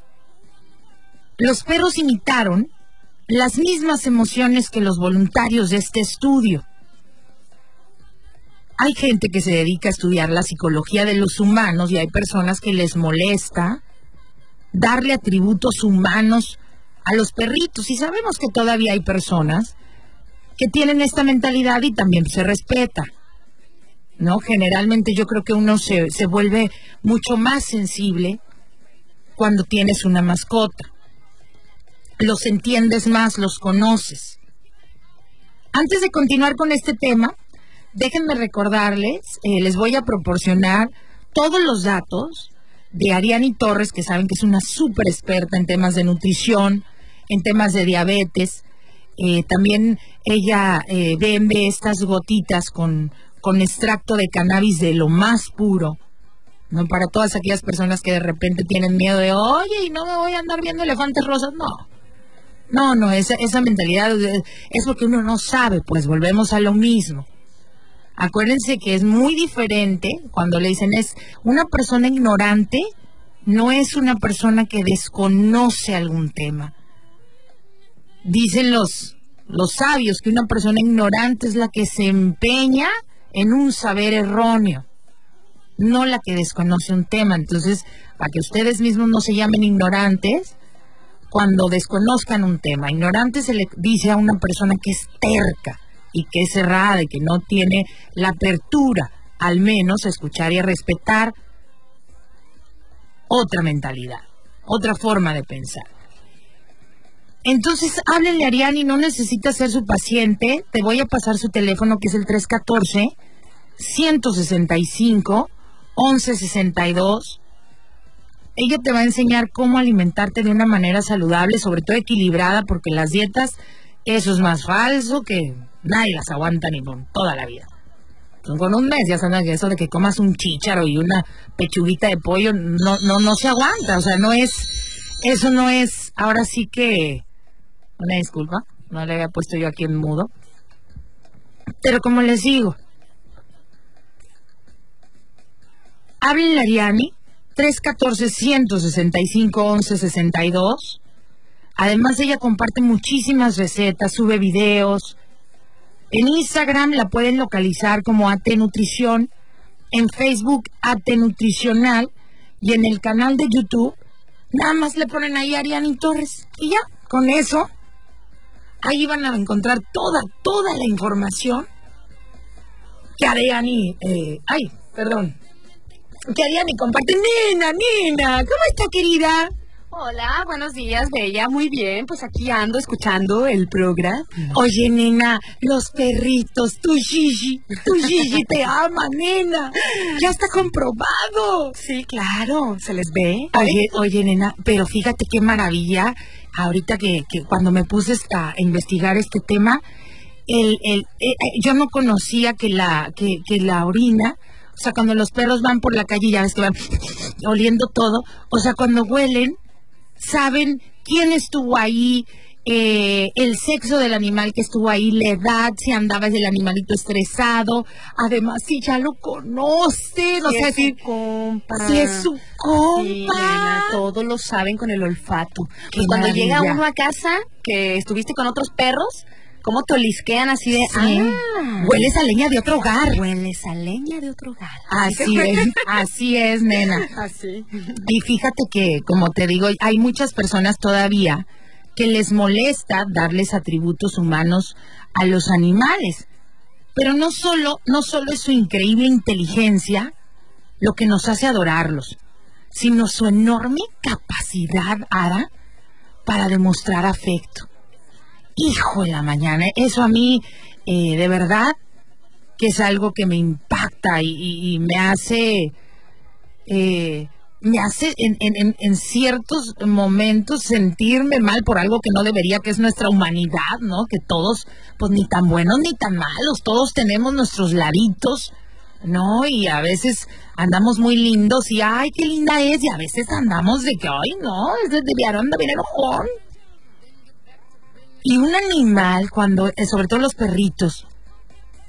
Los perros imitaron las mismas emociones que los voluntarios de este estudio. Hay gente que se dedica a estudiar la psicología de los humanos y hay personas que les molesta darle atributos humanos a los perritos. Y sabemos que todavía hay personas que tienen esta mentalidad y también se respeta. ¿No? Generalmente yo creo que uno se, se vuelve mucho más sensible cuando tienes una mascota los entiendes más, los conoces. Antes de continuar con este tema, déjenme recordarles, eh, les voy a proporcionar todos los datos de Ariani Torres, que saben que es una súper experta en temas de nutrición, en temas de diabetes. Eh, también ella eh, vende estas gotitas con, con extracto de cannabis de lo más puro. ¿no? Para todas aquellas personas que de repente tienen miedo de, oye, y no me voy a andar viendo elefantes rosas. No, no, no, esa, esa mentalidad es porque uno no sabe, pues volvemos a lo mismo. Acuérdense que es muy diferente cuando le dicen es una persona ignorante, no es una persona que desconoce algún tema. Dicen los, los sabios que una persona ignorante es la que se empeña en un saber erróneo, no la que desconoce un tema. Entonces, para que ustedes mismos no se llamen ignorantes, cuando desconozcan un tema. Ignorante se le dice a una persona que es terca y que es cerrada y que no tiene la apertura, al menos a escuchar y a respetar otra mentalidad, otra forma de pensar. Entonces, háblenle a Ariani, no necesita ser su paciente. Te voy a pasar su teléfono, que es el 314 165 1162 ella te va a enseñar cómo alimentarte de una manera saludable, sobre todo equilibrada, porque las dietas, eso es más falso que nadie las aguanta ni con toda la vida. con un mes ya sabes que eso de que comas un chícharo y una pechuguita de pollo no, no, no se aguanta, o sea, no es, eso no es, ahora sí que, una disculpa, no le había puesto yo aquí en mudo, pero como les digo, hablen Ariani 314-165-1162. Además, ella comparte muchísimas recetas, sube videos. En Instagram la pueden localizar como AT Nutrición, en Facebook AT Nutricional y en el canal de YouTube nada más le ponen ahí Ariani Torres y ya, con eso ahí van a encontrar toda, toda la información que Ariani, eh, ay, perdón, que Ariani comparte. Nena, nena, ¿cómo está querida? Hola, buenos días, Bella. Muy bien, pues aquí ando escuchando el programa. Oye, nena, los perritos, tu Gigi, tu Gigi te *laughs* ama, nena. Ya está comprobado. Sí, claro, se les ve. Oye, oye, nena, pero fíjate qué maravilla. Ahorita que, que cuando me puse a investigar este tema, el, el, eh, eh, yo no conocía que la, que, que la orina o sea, cuando los perros van por la calle, ya ves que van oliendo todo. O sea, cuando huelen, saben quién estuvo ahí, eh, el sexo del animal que estuvo ahí, la edad, si andaba el animalito estresado, además si ya lo conocen, o sea, es su compa. si es su compa. todos lo saben con el olfato. Pues cuando llega uno a casa, que estuviste con otros perros, ¿Cómo te olisquean así de... Ah, hueles a leña de otro hogar. Hueles a leña de otro hogar. Así es, así es, nena. *laughs* Así. Y fíjate que, como te digo, hay muchas personas todavía que les molesta darles atributos humanos a los animales. Pero no solo, no solo es su increíble inteligencia lo que nos hace adorarlos, sino su enorme capacidad, Ara, para demostrar afecto hijo de la mañana. Eso a mí, eh, de verdad, que es algo que me impacta y, me hace, eh, me hace en, en, en, ciertos momentos sentirme mal por algo que no debería, que es nuestra humanidad, ¿no? Que todos, pues ni tan buenos ni tan malos, todos tenemos nuestros laditos, ¿no? Y a veces andamos muy lindos y, ay, qué linda es, y a veces andamos de que, ay, no, es de enojón. Y un animal, cuando, eh, sobre todo los perritos,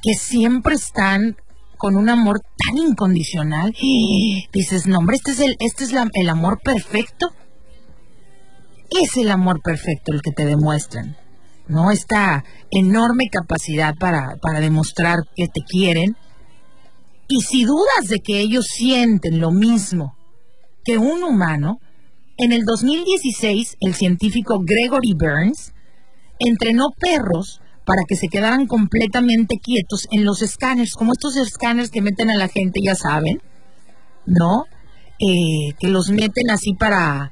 que siempre están con un amor tan incondicional, dices, no, hombre, este es el, este es el amor perfecto. Es el amor perfecto el que te demuestran, ¿no? Esta enorme capacidad para, para demostrar que te quieren. Y si dudas de que ellos sienten lo mismo que un humano, en el 2016 el científico Gregory Burns entrenó perros para que se quedaran completamente quietos en los escáneres, como estos escáneres que meten a la gente, ya saben, ¿no? Eh, que los meten así para,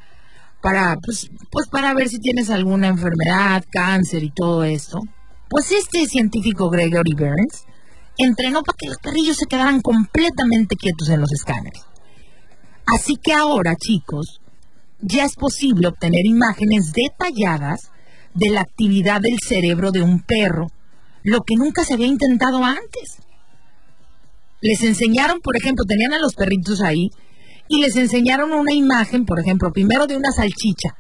para, pues, pues para ver si tienes alguna enfermedad, cáncer y todo esto. Pues este científico Gregory Burns entrenó para que los perrillos se quedaran completamente quietos en los escáneres. Así que ahora, chicos, ya es posible obtener imágenes detalladas de la actividad del cerebro de un perro, lo que nunca se había intentado antes. Les enseñaron, por ejemplo, tenían a los perritos ahí y les enseñaron una imagen, por ejemplo, primero de una salchicha.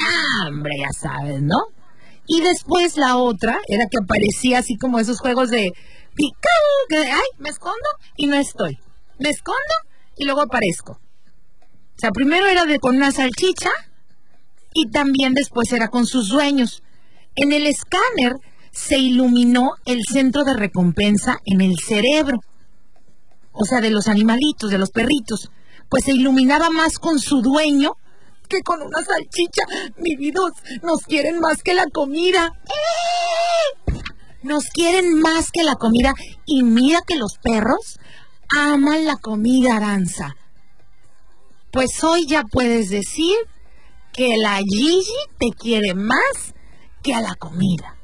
Ah, hombre, ya sabes, ¿no? Y después la otra era que aparecía así como esos juegos de que ay, me escondo y no estoy. Me escondo y luego aparezco. O sea, primero era de con una salchicha y también después era con sus dueños. En el escáner se iluminó el centro de recompensa en el cerebro, o sea, de los animalitos, de los perritos, pues se iluminaba más con su dueño que con una salchicha. Mi nos quieren más que la comida. Nos quieren más que la comida. Y mira que los perros aman la comida aranza. Pues hoy ya puedes decir que la Gigi te quiere más que a la comida.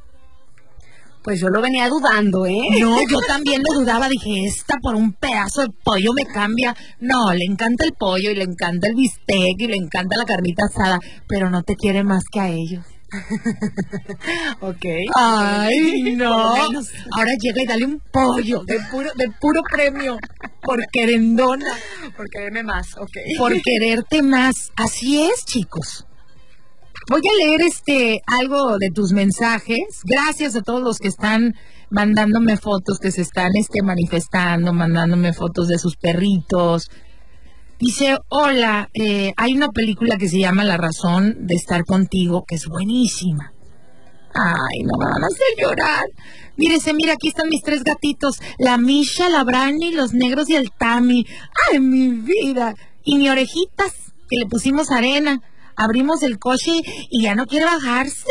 Pues yo lo venía dudando, ¿eh? No, *laughs* yo también lo dudaba. Dije, esta por un pedazo de pollo me cambia. No, le encanta el pollo y le encanta el bistec y le encanta la carnita asada, pero no te quiere más que a ellos. *laughs* ok. Ay, *laughs* no. Ahora llega y dale un pollo de puro, de puro premio. Por querendona. Por quererme más, ok. Por *laughs* quererte más. Así es, chicos. Voy a leer este algo de tus mensajes. Gracias a todos los que están mandándome fotos, que se están este, manifestando, mandándome fotos de sus perritos. Dice, hola, eh, hay una película que se llama La razón de estar contigo, que es buenísima. Ay, no me van a hacer llorar. Mírese, mira, aquí están mis tres gatitos. La Misha, la Brani, los negros y el Tami. Ay, mi vida. Y mi orejitas, que le pusimos arena abrimos el coche y ya no quiere bajarse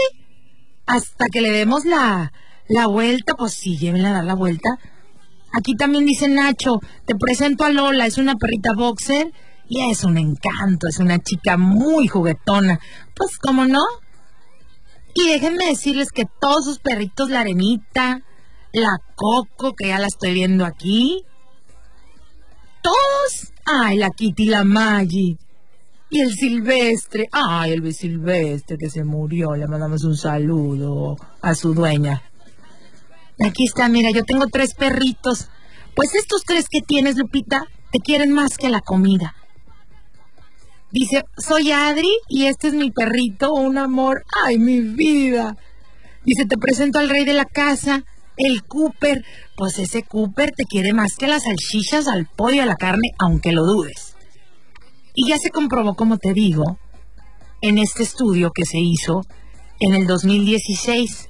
hasta que le demos la, la vuelta, pues sí, llévenla a dar la vuelta. Aquí también dice Nacho, te presento a Lola, es una perrita boxer y es un encanto, es una chica muy juguetona. Pues, ¿cómo no? Y déjenme decirles que todos sus perritos, la arenita, la Coco, que ya la estoy viendo aquí, todos, ay, la Kitty, la Maggie, y el silvestre, ay, el silvestre que se murió, le mandamos un saludo a su dueña. Aquí está, mira, yo tengo tres perritos. Pues estos tres que tienes, Lupita, te quieren más que la comida. Dice, soy Adri y este es mi perrito, un amor, ay, mi vida. Dice, te presento al rey de la casa, el Cooper. Pues ese Cooper te quiere más que las salchichas, al pollo, a la carne, aunque lo dudes. Y ya se comprobó, como te digo, en este estudio que se hizo en el 2016,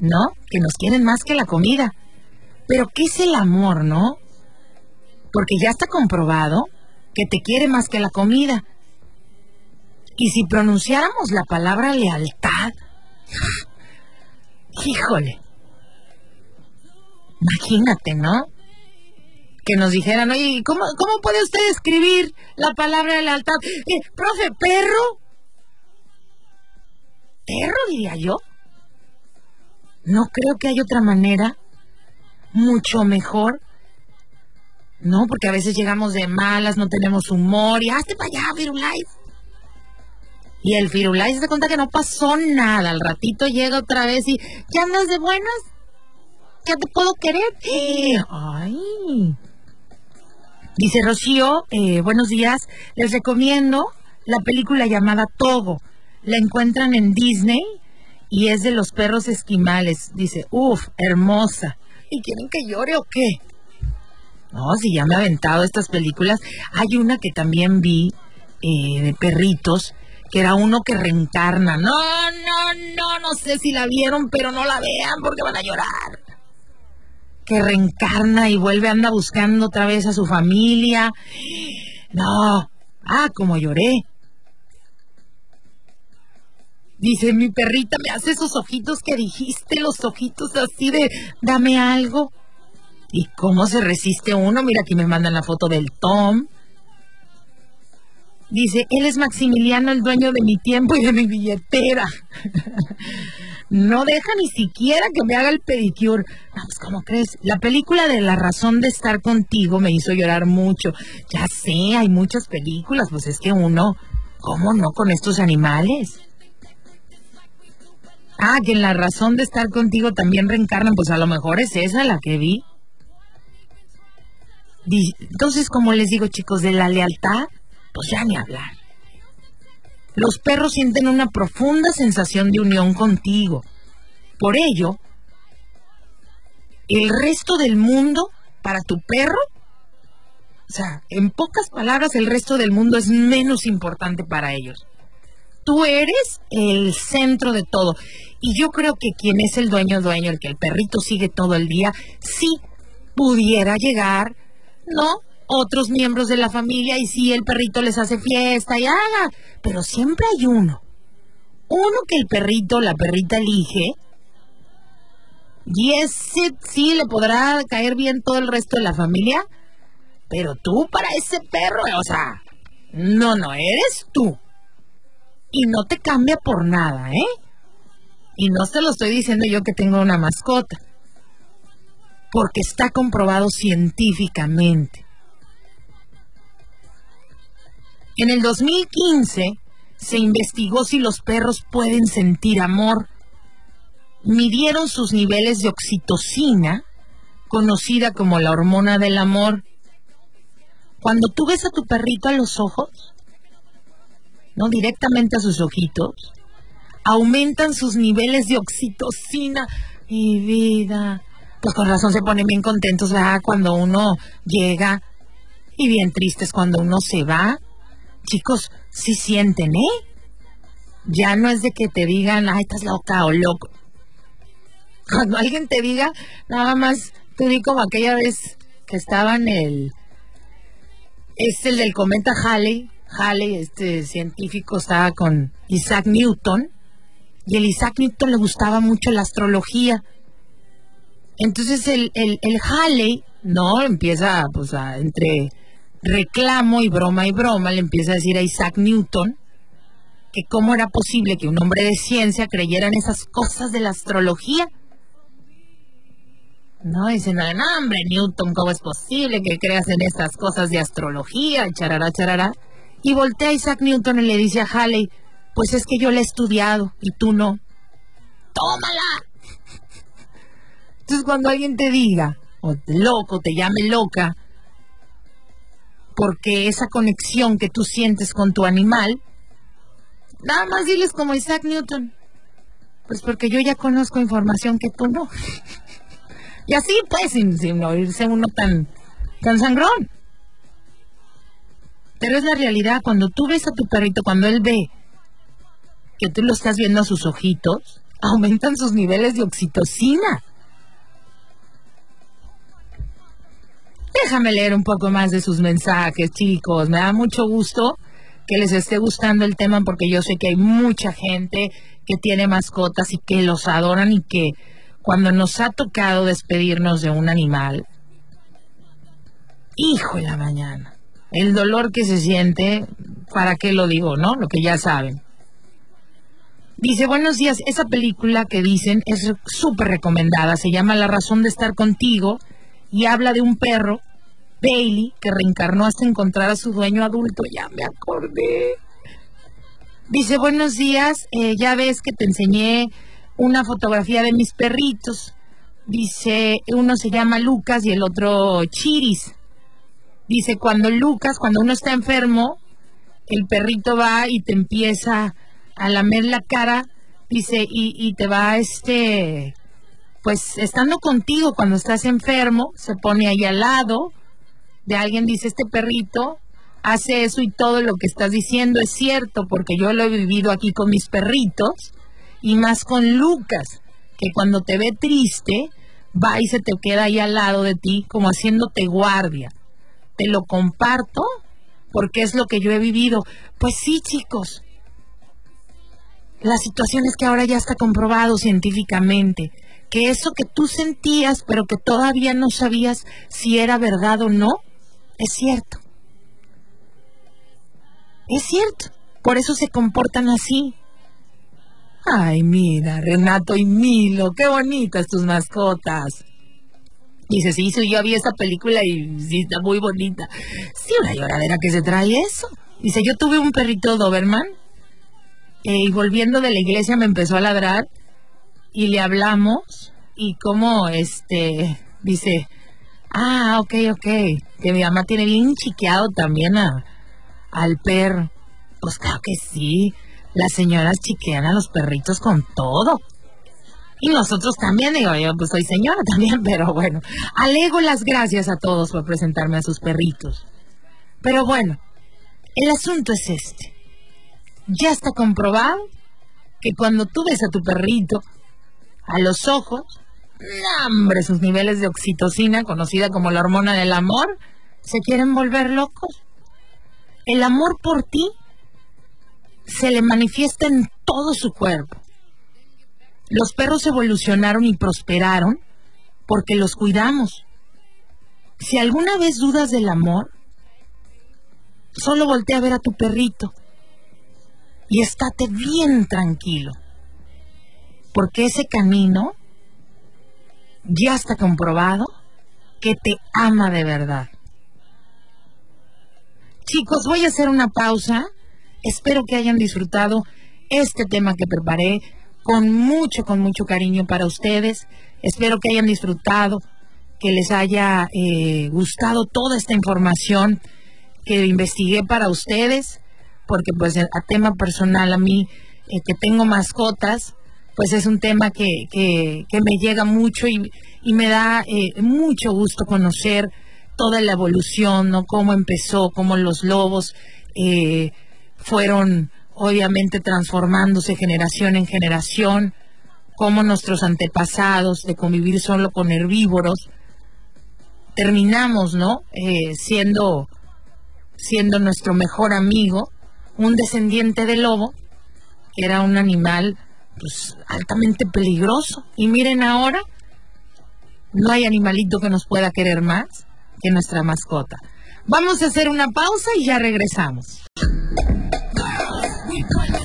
¿no? Que nos quieren más que la comida. Pero ¿qué es el amor, no? Porque ya está comprobado que te quiere más que la comida. Y si pronunciáramos la palabra lealtad, *gasps* híjole, imagínate, ¿no? que nos dijeran, oye, ¿cómo, cómo puede usted escribir la palabra lealtad? Eh, profe, perro. ¿Perro diría yo? No creo que haya otra manera mucho mejor. No, porque a veces llegamos de malas, no tenemos humor y hazte para allá, Firulais. Y el Firulais se cuenta que no pasó nada. Al ratito llega otra vez y ¿ya andas de buenas? ¿Ya te puedo querer? Ay, Dice Rocío, eh, buenos días, les recomiendo la película llamada Togo. La encuentran en Disney y es de los perros esquimales. Dice, uff, hermosa. ¿Y quieren que llore o qué? No, si ya me he aventado estas películas. Hay una que también vi eh, de perritos, que era uno que reencarna. No, no, no, no sé si la vieron, pero no la vean porque van a llorar que reencarna y vuelve, anda buscando otra vez a su familia. No, ah, como lloré. Dice mi perrita, me hace esos ojitos que dijiste, los ojitos así de dame algo. ¿Y cómo se resiste uno? Mira, aquí me mandan la foto del Tom. Dice, él es Maximiliano, el dueño de mi tiempo y de mi billetera. *laughs* no deja ni siquiera que me haga el pedicure. No, pues, ¿cómo crees? La película de La razón de estar contigo me hizo llorar mucho. Ya sé, hay muchas películas, pues es que uno, ¿cómo no con estos animales? Ah, que en La razón de estar contigo también reencarnan, pues a lo mejor es esa la que vi. Entonces, como les digo, chicos, de la lealtad, pues ya ni hablar. Los perros sienten una profunda sensación de unión contigo. Por ello, el resto del mundo para tu perro, o sea, en pocas palabras, el resto del mundo es menos importante para ellos. Tú eres el centro de todo. Y yo creo que quien es el dueño dueño, el que el perrito sigue todo el día, sí pudiera llegar, ¿no? otros miembros de la familia y si el perrito les hace fiesta y haga, pero siempre hay uno. Uno que el perrito, la perrita elige y ese sí le podrá caer bien todo el resto de la familia, pero tú para ese perro, o sea, no, no, eres tú. Y no te cambia por nada, ¿eh? Y no se lo estoy diciendo yo que tengo una mascota, porque está comprobado científicamente. En el 2015 se investigó si los perros pueden sentir amor. Midieron sus niveles de oxitocina, conocida como la hormona del amor. Cuando tú ves a tu perrito a los ojos, no directamente a sus ojitos, aumentan sus niveles de oxitocina. Mi vida. Pues con razón se ponen bien contentos. Cuando uno llega y bien tristes cuando uno se va. Chicos, sí sienten, ¿eh? Ya no es de que te digan, ay, estás loca o loco. Cuando alguien te diga, nada más, tú di como aquella vez que estaba en el... Es el del cometa Halley. Halley, este científico, estaba con Isaac Newton y el Isaac Newton le gustaba mucho la astrología. Entonces el, el, el Halley, ¿no? Empieza pues entre reclamo y broma y broma, le empieza a decir a Isaac Newton que cómo era posible que un hombre de ciencia creyera en esas cosas de la astrología. No, dicen, no, hombre, Newton, ¿cómo es posible que creas en estas cosas de astrología? Charará, charará. Y voltea a Isaac Newton y le dice a Halley, pues es que yo la he estudiado y tú no. ¡Tómala! Entonces cuando alguien te diga, o loco, te llame loca, porque esa conexión que tú sientes con tu animal, nada más diles como Isaac Newton. Pues porque yo ya conozco información que tú no. y así pues, sin, sin oírse uno tan, tan sangrón. Pero es la realidad, cuando tú ves a tu perrito, cuando él ve que tú lo estás viendo a sus ojitos, aumentan sus niveles de oxitocina. Déjame leer un poco más de sus mensajes, chicos. Me da mucho gusto que les esté gustando el tema porque yo sé que hay mucha gente que tiene mascotas y que los adoran y que cuando nos ha tocado despedirnos de un animal, hijo de la mañana, el dolor que se siente, ¿para qué lo digo, no? Lo que ya saben. Dice, buenos días, esa película que dicen es súper recomendada, se llama La razón de estar contigo y habla de un perro, Bailey, que reencarnó hasta encontrar a su dueño adulto, ya me acordé. Dice, buenos días, eh, ya ves que te enseñé una fotografía de mis perritos. Dice, uno se llama Lucas y el otro Chiris. Dice, cuando Lucas, cuando uno está enfermo, el perrito va y te empieza a lamer la cara, dice, y, y te va, este, pues estando contigo cuando estás enfermo, se pone ahí al lado de alguien, dice, este perrito hace eso y todo lo que estás diciendo es cierto, porque yo lo he vivido aquí con mis perritos, y más con Lucas, que cuando te ve triste, va y se te queda ahí al lado de ti, como haciéndote guardia. Te lo comparto porque es lo que yo he vivido. Pues sí, chicos, la situación es que ahora ya está comprobado científicamente que eso que tú sentías, pero que todavía no sabías si era verdad o no, es cierto. Es cierto. Por eso se comportan así. Ay, mira, Renato y Milo, qué bonitas tus mascotas. Dice, sí, sí, yo vi esta película y sí, está muy bonita. Sí, una lloradera que se trae eso. Dice, yo tuve un perrito Doberman eh, y volviendo de la iglesia me empezó a ladrar y le hablamos y como este dice, ah, ok, ok, que mi mamá tiene bien chiqueado también a, al perro. Pues claro que sí, las señoras chiquean a los perritos con todo. Y nosotros también, digo, yo pues soy señora también, *laughs* pero bueno, alego las gracias a todos por presentarme a sus perritos. Pero bueno, el asunto es este ya está comprobado que cuando tú ves a tu perrito a los ojos, hombre, sus niveles de oxitocina, conocida como la hormona del amor, se quieren volver locos. El amor por ti se le manifiesta en todo su cuerpo. Los perros evolucionaron y prosperaron porque los cuidamos. Si alguna vez dudas del amor, solo voltea a ver a tu perrito y estate bien tranquilo. porque ese camino ya está comprobado que te ama de verdad. Chicos, voy a hacer una pausa. Espero que hayan disfrutado este tema que preparé con mucho, con mucho cariño para ustedes. Espero que hayan disfrutado, que les haya eh, gustado toda esta información que investigué para ustedes, porque pues a tema personal a mí, eh, que tengo mascotas, pues es un tema que, que, me llega mucho y, y me da eh, mucho gusto conocer toda la evolución, ¿no? Cómo empezó, cómo los lobos eh, fueron obviamente transformándose generación en generación, cómo nuestros antepasados de convivir solo con herbívoros, terminamos, ¿no? Eh, siendo, siendo nuestro mejor amigo, un descendiente de lobo, que era un animal pues, altamente peligroso. Y miren ahora, no hay animalito que nos pueda querer más que nuestra mascota. Vamos a hacer una pausa y ya regresamos.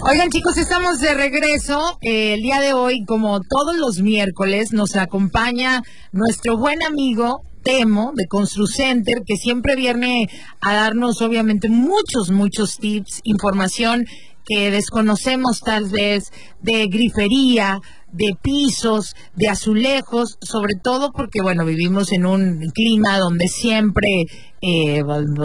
Oigan chicos, estamos de regreso. Eh, el día de hoy, como todos los miércoles, nos acompaña nuestro buen amigo Temo de Construcenter, que siempre viene a darnos obviamente muchos, muchos tips, información que desconocemos tal vez de grifería, de pisos, de azulejos, sobre todo porque, bueno, vivimos en un clima donde siempre, eh,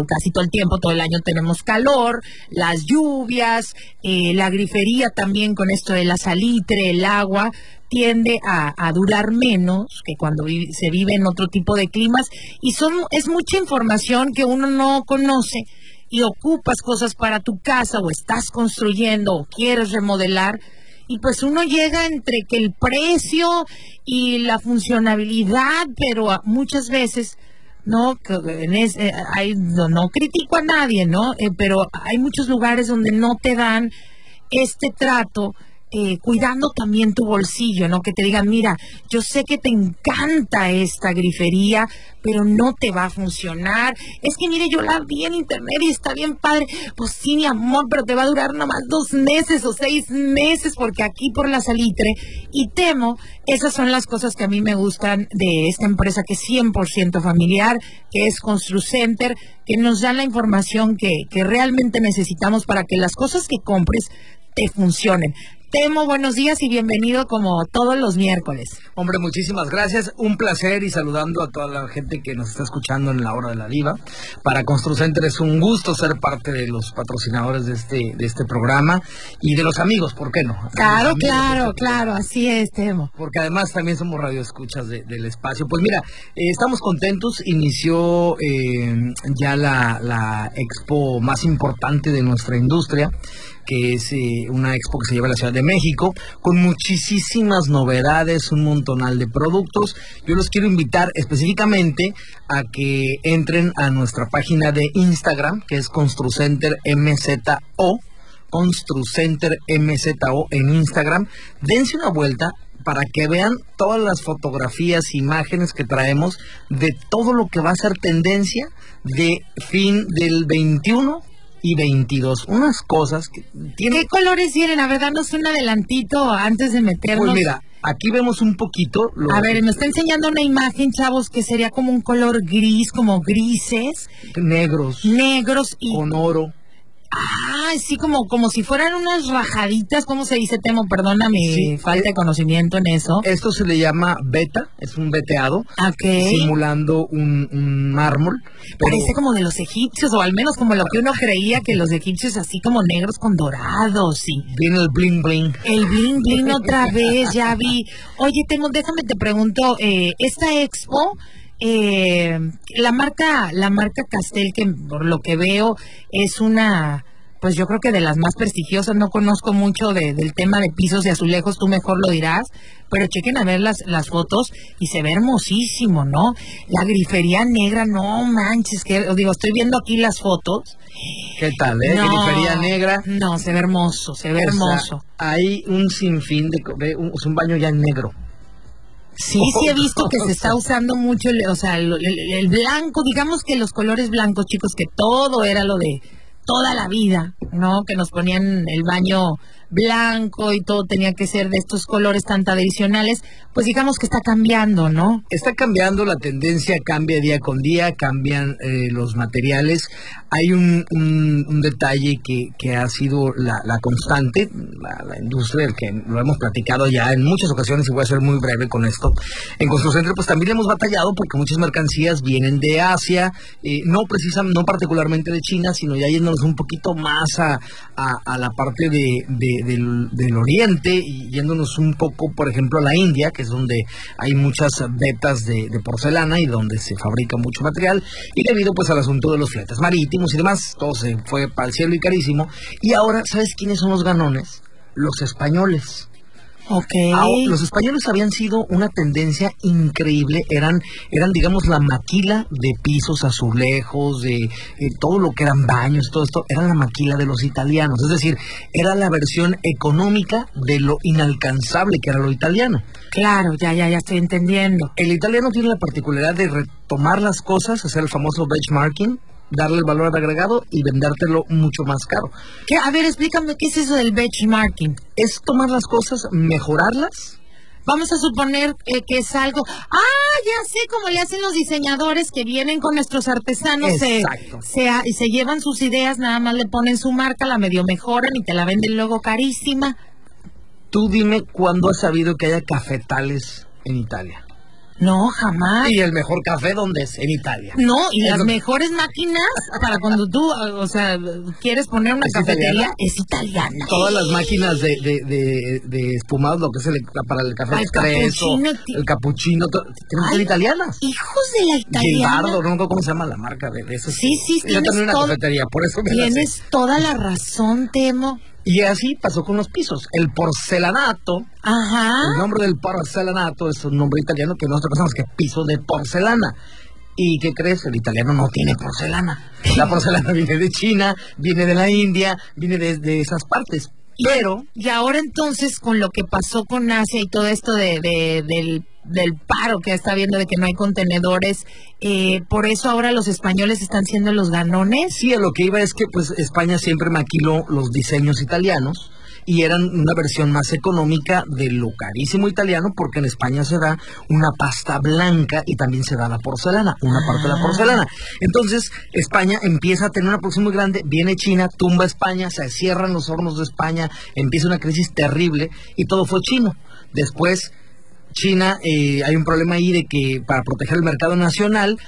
casi todo el tiempo, todo el año tenemos calor, las lluvias, eh, la grifería también con esto de la salitre, el agua, tiende a, durar menos que cuando se vive en otro tipo de climas y son es mucha información que uno no conoce y ocupas cosas para tu casa o estás construyendo o quieres remodelar y pues uno llega entre que el precio y la funcionabilidad, pero muchas veces no eh, hay, no, critico a nadie, ¿no? Eh, pero hay muchos lugares donde no te dan este trato eh, cuidando también tu bolsillo, ¿no? Que te digan, mira, yo sé que te encanta esta grifería, pero no te va a funcionar. Es que, mire, yo la vi en internet y está bien padre. Pues sí, mi amor, pero te va a durar nomás dos meses o seis meses, porque aquí por la salitre. Y temo, esas son las cosas que a mí me gustan de esta empresa que es 100% familiar, que es Construcenter, que nos da la información que, que realmente necesitamos para que las cosas que compres te funcionen. Temo, buenos días y bienvenido como todos los miércoles. Hombre, muchísimas gracias. Un placer y saludando a toda la gente que nos está escuchando en la hora de la diva. Para Construcenter es un gusto ser parte de los patrocinadores de este, de este programa y de los amigos, ¿por qué no? Claro, claro, claro, así es, Temo. Porque además también somos radioescuchas del espacio. Pues mira, eh, estamos contentos. Inició eh, ya la, la expo más importante de nuestra industria que es eh, una expo que se lleva a la Ciudad de México, con muchísimas novedades, un montonal de productos. Yo los quiero invitar específicamente a que entren a nuestra página de Instagram, que es Construcenter MZO. En Instagram. Dense una vuelta, para que vean todas las fotografías, imágenes que traemos de todo lo que va a ser tendencia de fin del 21 y 22. Unas cosas que tienen... ¿Qué colores tienen? A ver, danos un adelantito antes de meternos. Pues mira, aquí vemos un poquito... A ver, me está enseñando una imagen, chavos, que sería como un color gris, como grises. Negros. Negros y... Con oro. Ah, sí, como, como si fueran unas rajaditas, ¿cómo se dice, Temo? Perdona mi falta de conocimiento en eso. Esto se le llama beta, es un veteado, simulando un, mármol. Parece como de los egipcios, o al menos como lo que uno creía que los egipcios así como negros con dorados, sí. Viene el bling bling. El bling bling otra *laughs* vez, ya vi. Oye, Temo, déjame te pregunto, eh, esta expo eh, la marca, la marca Castel, que por lo que veo es una, pues yo creo que de las más prestigiosas, no conozco mucho del tema de pisos y azulejos, tú mejor lo dirás, pero chequen a ver las, las fotos y se ve hermosísimo, ¿no? La grifería negra, no manches, que digo, estoy viendo aquí las fotos. ¿Qué tal, eh? grifería negra. No, se ve hermoso, se ve hermoso. hay un sinfín de, un, un baño ya negro. Sí, *laughs* sí he visto que se está usando mucho, o sea, el, blanco, digamos que los colores blancos, chicos, que todo era lo de toda la vida, ¿no? Que nos ponían el baño blanco y todo tenía que ser de estos colores tan tradicionales, pues digamos que está cambiando, ¿no? Está cambiando, la tendencia cambia día con día, cambian eh, los materiales. Hay un, un, detalle que, que, ha sido la, la constante, la, industria, el que lo hemos platicado ya en muchas ocasiones y voy a ser muy breve con esto. En Construcentro pues también hemos batallado porque muchas mercancías vienen de Asia, eh, no precisamente, no particularmente de China, sino ya yéndonos un poquito más a, a, la parte de, del, del, oriente y yéndonos un poco, por ejemplo, a la India, que es donde hay muchas vetas de, porcelana y donde se fabrica mucho material, y debido pues al asunto de los fletes marítimos y demás, todo se fue para el cielo y carísimo. Y ahora, ¿sabes quiénes son los ganones? Los españoles. Okay. los españoles habían sido una tendencia increíble, eran, eran digamos la maquila de pisos azulejos, de eh, todo lo que eran baños, todo esto, era la maquila de los italianos, es decir, era la versión económica de lo inalcanzable que era lo italiano. Claro, ya, ya, ya estoy entendiendo. El italiano tiene la particularidad de retomar las cosas, hacer el famoso benchmarking, darle el valor agregado y vendértelo mucho más caro. ¿Qué? A ver, explícame qué es eso del benchmarking. Es tomar las cosas, mejorarlas. Vamos a suponer eh, que es algo. Ah, ya sé cómo le hacen los diseñadores que vienen con nuestros artesanos. Exacto. Se, se, se llevan sus ideas, nada más le ponen su marca, la medio mejoran y te la venden luego carísima. Tú dime cuándo has sabido que haya cafetales en Italia. No, jamás. Y el mejor café, donde es? En Italia. No, y las mejores máquinas para cuando tú, o sea, quieres poner una cafetería, es italiana. Todas las máquinas de, de, de, de espumados, lo que es el, para el café expreso, el capuchino, tienen que ser italianas. Hijos de la italiana. Gilbardo, no sé cómo se llama la marca de eso. Sí, sí, sí. Yo también una cafetería, por eso me Tienes toda la razón, Temo. Y así pasó con los pisos. El porcelanato, Ajá. el nombre del porcelanato es un nombre italiano que nosotros pensamos que es piso de porcelana. ¿Y qué crees? El italiano no tiene porcelana. La porcelana *laughs* viene de China, viene de la India, viene de, esas partes. Pero... Y ahora entonces, con lo que pasó con Asia y todo esto de, de del del paro que está viendo de que no hay contenedores, eh, por eso ahora los españoles están siendo los ganones. Sí, a lo que iba es que pues España siempre maquiló los diseños italianos y eran una versión más económica de lo carísimo italiano porque en España se da una pasta blanca y también se da la porcelana, una parte de la porcelana. Entonces España empieza a tener una producción muy grande, viene China, tumba España, se cierran los hornos de España, empieza una crisis terrible y todo fue chino. Después China eh, hay un problema ahí de que para proteger el mercado nacional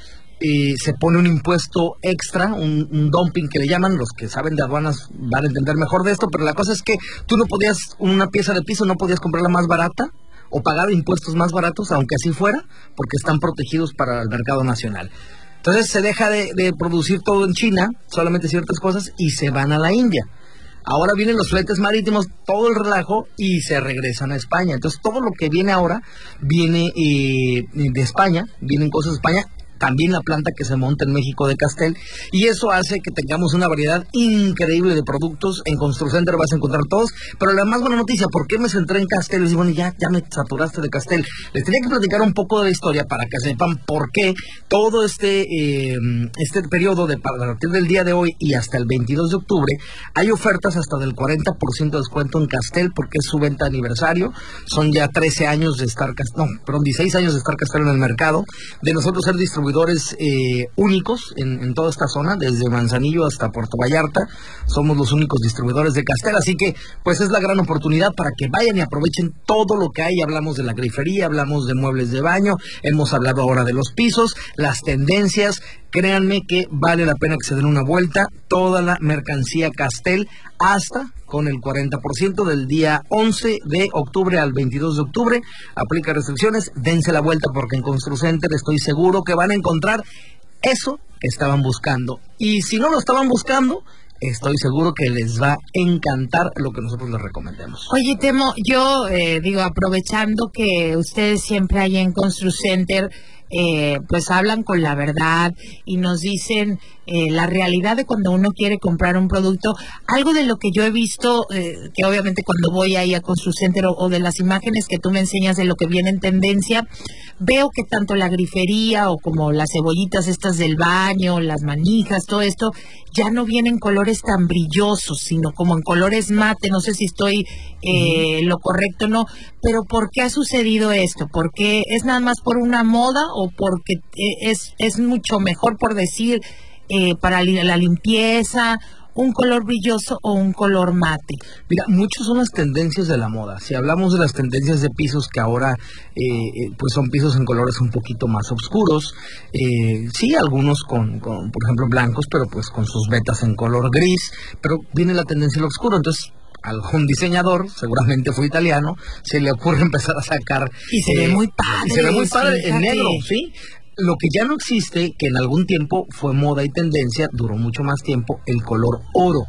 eh, se pone un impuesto extra, un, dumping que le llaman, los que saben de aduanas van a entender mejor de esto, pero la cosa es que tú no podías, una pieza de piso no podías comprarla más barata o pagar impuestos más baratos, aunque así fuera, porque están protegidos para el mercado nacional. Entonces se deja de producir todo en China, solamente ciertas cosas, y se van a la India. Ahora vienen los fletes marítimos, todo el relajo y se regresan a España. Entonces todo lo que viene ahora viene eh, de España, vienen cosas de España también la planta que se monta en México de Castel, y eso hace que tengamos una variedad increíble de productos. En Construcenter vas a encontrar todos, pero la más buena noticia, ¿por qué me centré en Castel? Digo, bueno, ya, ya me saturaste de Castel. Les tenía que platicar un poco de la historia para que sepan por qué todo este, eh, este periodo de a partir del día de hoy y hasta el 22 de octubre hay ofertas hasta del 40% de descuento en Castel porque es su venta aniversario. Son ya 13 años de estar, no, perdón, 16 años de estar Castel en el mercado, de nosotros ser distribuidores eh, únicos en, toda esta zona, desde Manzanillo hasta Puerto Vallarta. Somos los únicos distribuidores de Castel, así que pues es la gran oportunidad para que vayan y aprovechen todo lo que hay. Hablamos de la grifería, hablamos de muebles de baño, hemos hablado ahora de los pisos, las tendencias. Créanme que vale la pena que se den una vuelta. Toda la mercancía Castel hasta con el 40% del día 11 de octubre al 22 de octubre. Aplica restricciones, dense la vuelta porque en Construcenter estoy seguro que van a encontrar eso que estaban buscando. Y si no lo estaban buscando, estoy seguro que les va a encantar lo que nosotros les recomendemos. Oye, Temo, yo eh, digo, aprovechando que ustedes siempre hay en Construcenter eh, pues hablan con la verdad y nos dicen eh, la realidad de cuando uno quiere comprar un producto. Algo de lo que yo he visto, eh, que obviamente cuando voy ahí a Construcenter o, o de las imágenes que tú me enseñas de lo que viene en tendencia, veo que tanto la grifería o como las cebollitas estas del baño, las manijas, todo esto, ya no vienen colores tan brillosos, sino como en colores mate. No sé si estoy eh, lo correcto o no, pero ¿por qué ha sucedido esto? ¿Porque es nada más por una moda o porque eh, es, es mucho mejor por decir eh, para la limpieza un color brilloso o un color mate? Mira, muchas son las tendencias de la moda. Si hablamos de las tendencias de pisos que ahora eh, pues son pisos en colores un poquito más oscuros, sí, algunos con, con, por ejemplo, blancos, pero pues con sus vetas en color gris, pero viene la tendencia al oscuro, entonces algún diseñador, seguramente fue italiano, se le ocurre *laughs* empezar a sacar... Y se ve muy padre. Y se ve muy padre en negro, ¿sí? Lo que ya no existe, que en algún tiempo fue moda y tendencia, duró mucho más tiempo, el color oro.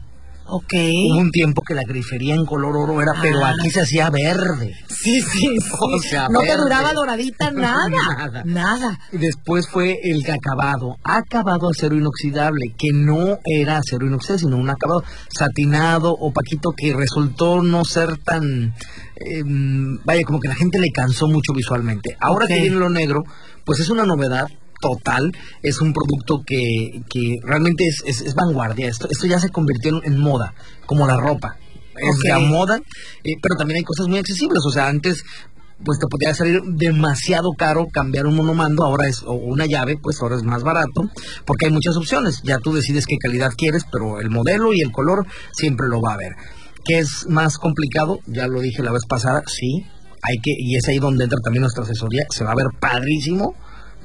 Ok. Hubo un tiempo que la grifería en color oro era, pero Ah. aquí se hacía verde. Sí, sí, sí. *laughs* O sea, no te duraba doradita *laughs* nada. Nada. nada. Y Después fue el acabado, acabado acero inoxidable, que no era acero inoxidable, sino un acabado satinado, opaquito, que resultó no ser tan, eh, vaya, como que la gente le cansó mucho visualmente. Ahora que viene lo negro, pues es una novedad total, es un producto que, que realmente es, es- es vanguardia, esto, esto ya se convirtió en, en moda, como la ropa. Es Ok. la moda, eh, pero también hay cosas muy accesibles, o sea, antes pues te podría salir demasiado caro cambiar un monomando, ahora es, o una llave, pues ahora es más barato, porque hay muchas opciones, ya tú decides qué calidad quieres, pero el modelo y el color siempre lo va a haber. ¿Qué es más complicado? Ya lo dije la vez pasada, sí, hay que, y es ahí donde entra también nuestra asesoría, se va a ver padrísimo,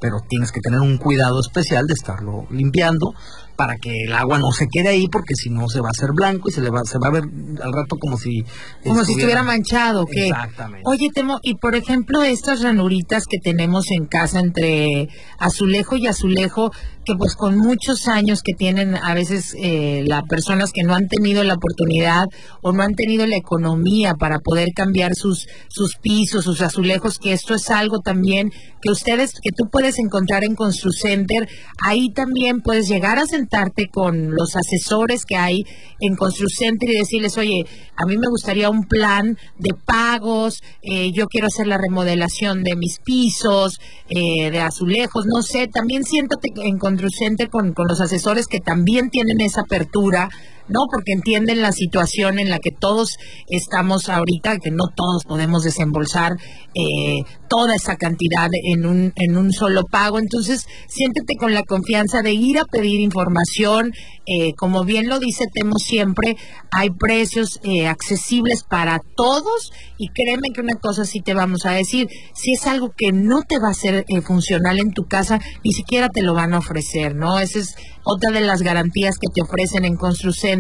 pero tienes que tener un cuidado especial de estarlo limpiando para que el agua no se quede ahí porque si no se va a hacer blanco y se le va se va a ver al rato como si Como si estuviera manchado, ¿o ¿qué? Exactamente. Oye, Temo, y por ejemplo, estas ranuritas que tenemos en casa entre azulejo y azulejo, que pues con muchos años que tienen a veces eh, las personas que no han tenido la oportunidad o no han tenido la economía para poder cambiar sus, sus pisos, sus azulejos, que esto es algo también que ustedes, que tú puedes encontrar en ConstruCenter, ahí también puedes llegar a sentarte con los asesores que hay en ConstruCenter y decirles, oye, a mí me gustaría un plan de pagos, eh, yo quiero hacer la remodelación de mis pisos, eh, de azulejos, no sé, también siéntate en ConstruCenter con, con los asesores que también tienen esa apertura, ¿no? Porque entienden la situación en la que todos estamos ahorita, que no todos podemos desembolsar eh, toda esa cantidad en un, en un solo pago. Entonces, siéntete con la confianza de ir a pedir información. eh, como bien lo dice Temo siempre, hay precios eh, accesibles para todos y créeme que una cosa sí te vamos a decir, si es algo que no te va a ser funcional en tu casa, ni siquiera te lo van a ofrecer, ¿no? Esa es otra de las garantías que te ofrecen en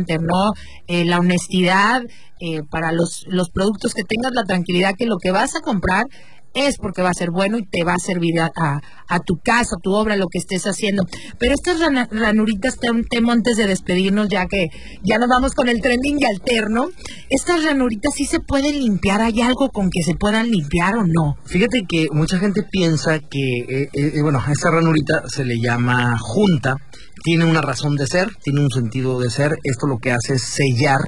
¿no? Eh, la honestidad eh, para los, los productos que tengas la tranquilidad que lo que vas a comprar es porque va a ser bueno y te va a servir a, tu casa, a tu obra, lo que estés haciendo. Pero estas ranuritas, te- Temo, antes de despedirnos, ya que ya nos vamos con el trending y alterno, estas ranuritas sí se pueden limpiar, ¿hay algo con que se puedan limpiar o no? Fíjate que mucha gente piensa que, eh, eh, bueno, a esa ranurita se le llama junta, tiene una razón de ser, tiene un sentido de ser, esto lo que hace es sellar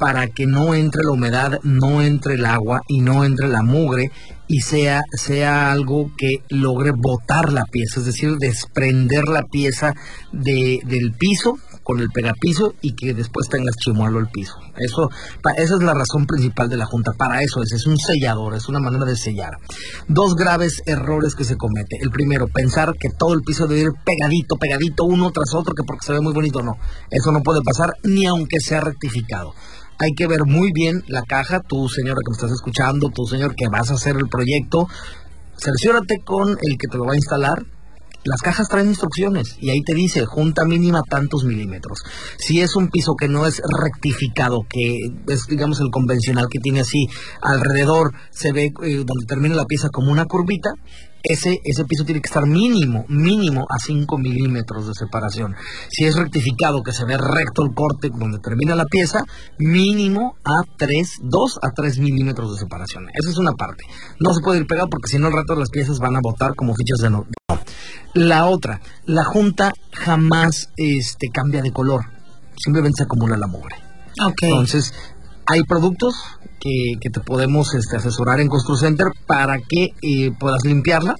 para que no entre la humedad, no entre el agua y no entre la mugre y sea, sea algo que logre botar la pieza, es decir, desprender la pieza de, del piso con el pegapiso y que después tengas chimuelo el piso. Eso, esa es la razón principal de la junta. Para eso es, es un sellador, es una manera de sellar. Dos graves errores que se comete. El primero, pensar que todo el piso debe ir pegadito, pegadito, uno tras otro, que porque se ve muy bonito, no. Eso no puede pasar ni aunque sea rectificado. Hay que ver muy bien la caja, tú señora que me estás escuchando, tú señor que vas a hacer el proyecto, cerciórate con el que te lo va a instalar. Las cajas traen instrucciones y ahí te dice junta mínima tantos milímetros. Si es un piso que no es rectificado, que es digamos el convencional que tiene así alrededor, se ve eh, donde termina la pieza como una curvita, ese, ese piso tiene que estar mínimo, mínimo a 5 milímetros de separación. Si es rectificado, que se ve recto el corte donde termina la pieza, mínimo a 3, 2 a 3 milímetros de separación. Esa es una parte. No se puede ir pegado porque si no al rato las piezas van a botar como fichas de no. La otra, la junta jamás este, cambia de color, simplemente se acumula la mugre. Entonces, hay productos que, que te podemos este, asesorar en ConstruCenter para que eh, puedas limpiarla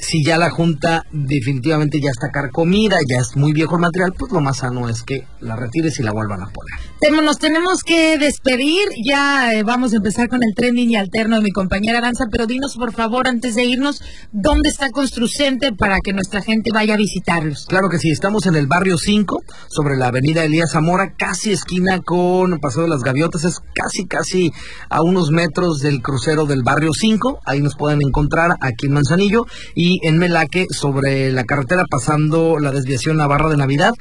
si ya la junta definitivamente ya está carcomida, ya es muy viejo el material, pues lo más sano es que la retires y la vuelvan a poner. Nos tenemos que despedir, ya eh, vamos a empezar con el trending y alterno de mi compañera Aranza, pero dinos por favor antes de irnos, ¿dónde está Construcente para que nuestra gente vaya a visitarlos? Claro que sí, estamos en el barrio 5, sobre la avenida Elías Zamora, casi esquina con Paseo de las Gaviotas, es casi, casi a unos metros del crucero del barrio 5, ahí nos pueden encontrar aquí en Manzanillo y en Melaque, sobre la carretera pasando la desviación a Barra de Navidad,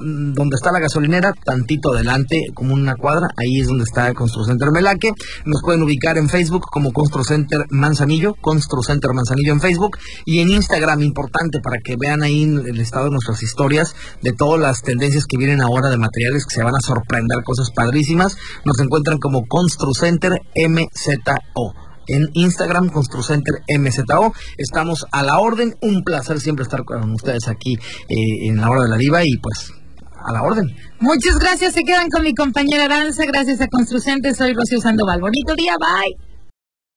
mm, donde está la gasolinera, tantito adelante, como una cuadra, ahí es donde está Construcenter Melaque. Nos pueden ubicar en Facebook como Construcenter Manzanillo, Construcenter Manzanillo en Facebook, y en Instagram, importante para que vean ahí el estado de nuestras historias, de todas las tendencias que vienen ahora de materiales que se van a sorprender, cosas padrísimas. Nos encuentran como Construcenter MZO en Instagram, Construcenter MZO. Estamos a la orden. Un placer siempre estar con ustedes aquí eh, en la hora de la diva y pues a la orden. Muchas gracias. Se quedan con mi compañera Aranza. Gracias a Construcenter. Soy Rocío Sandoval. Bonito día. Bye.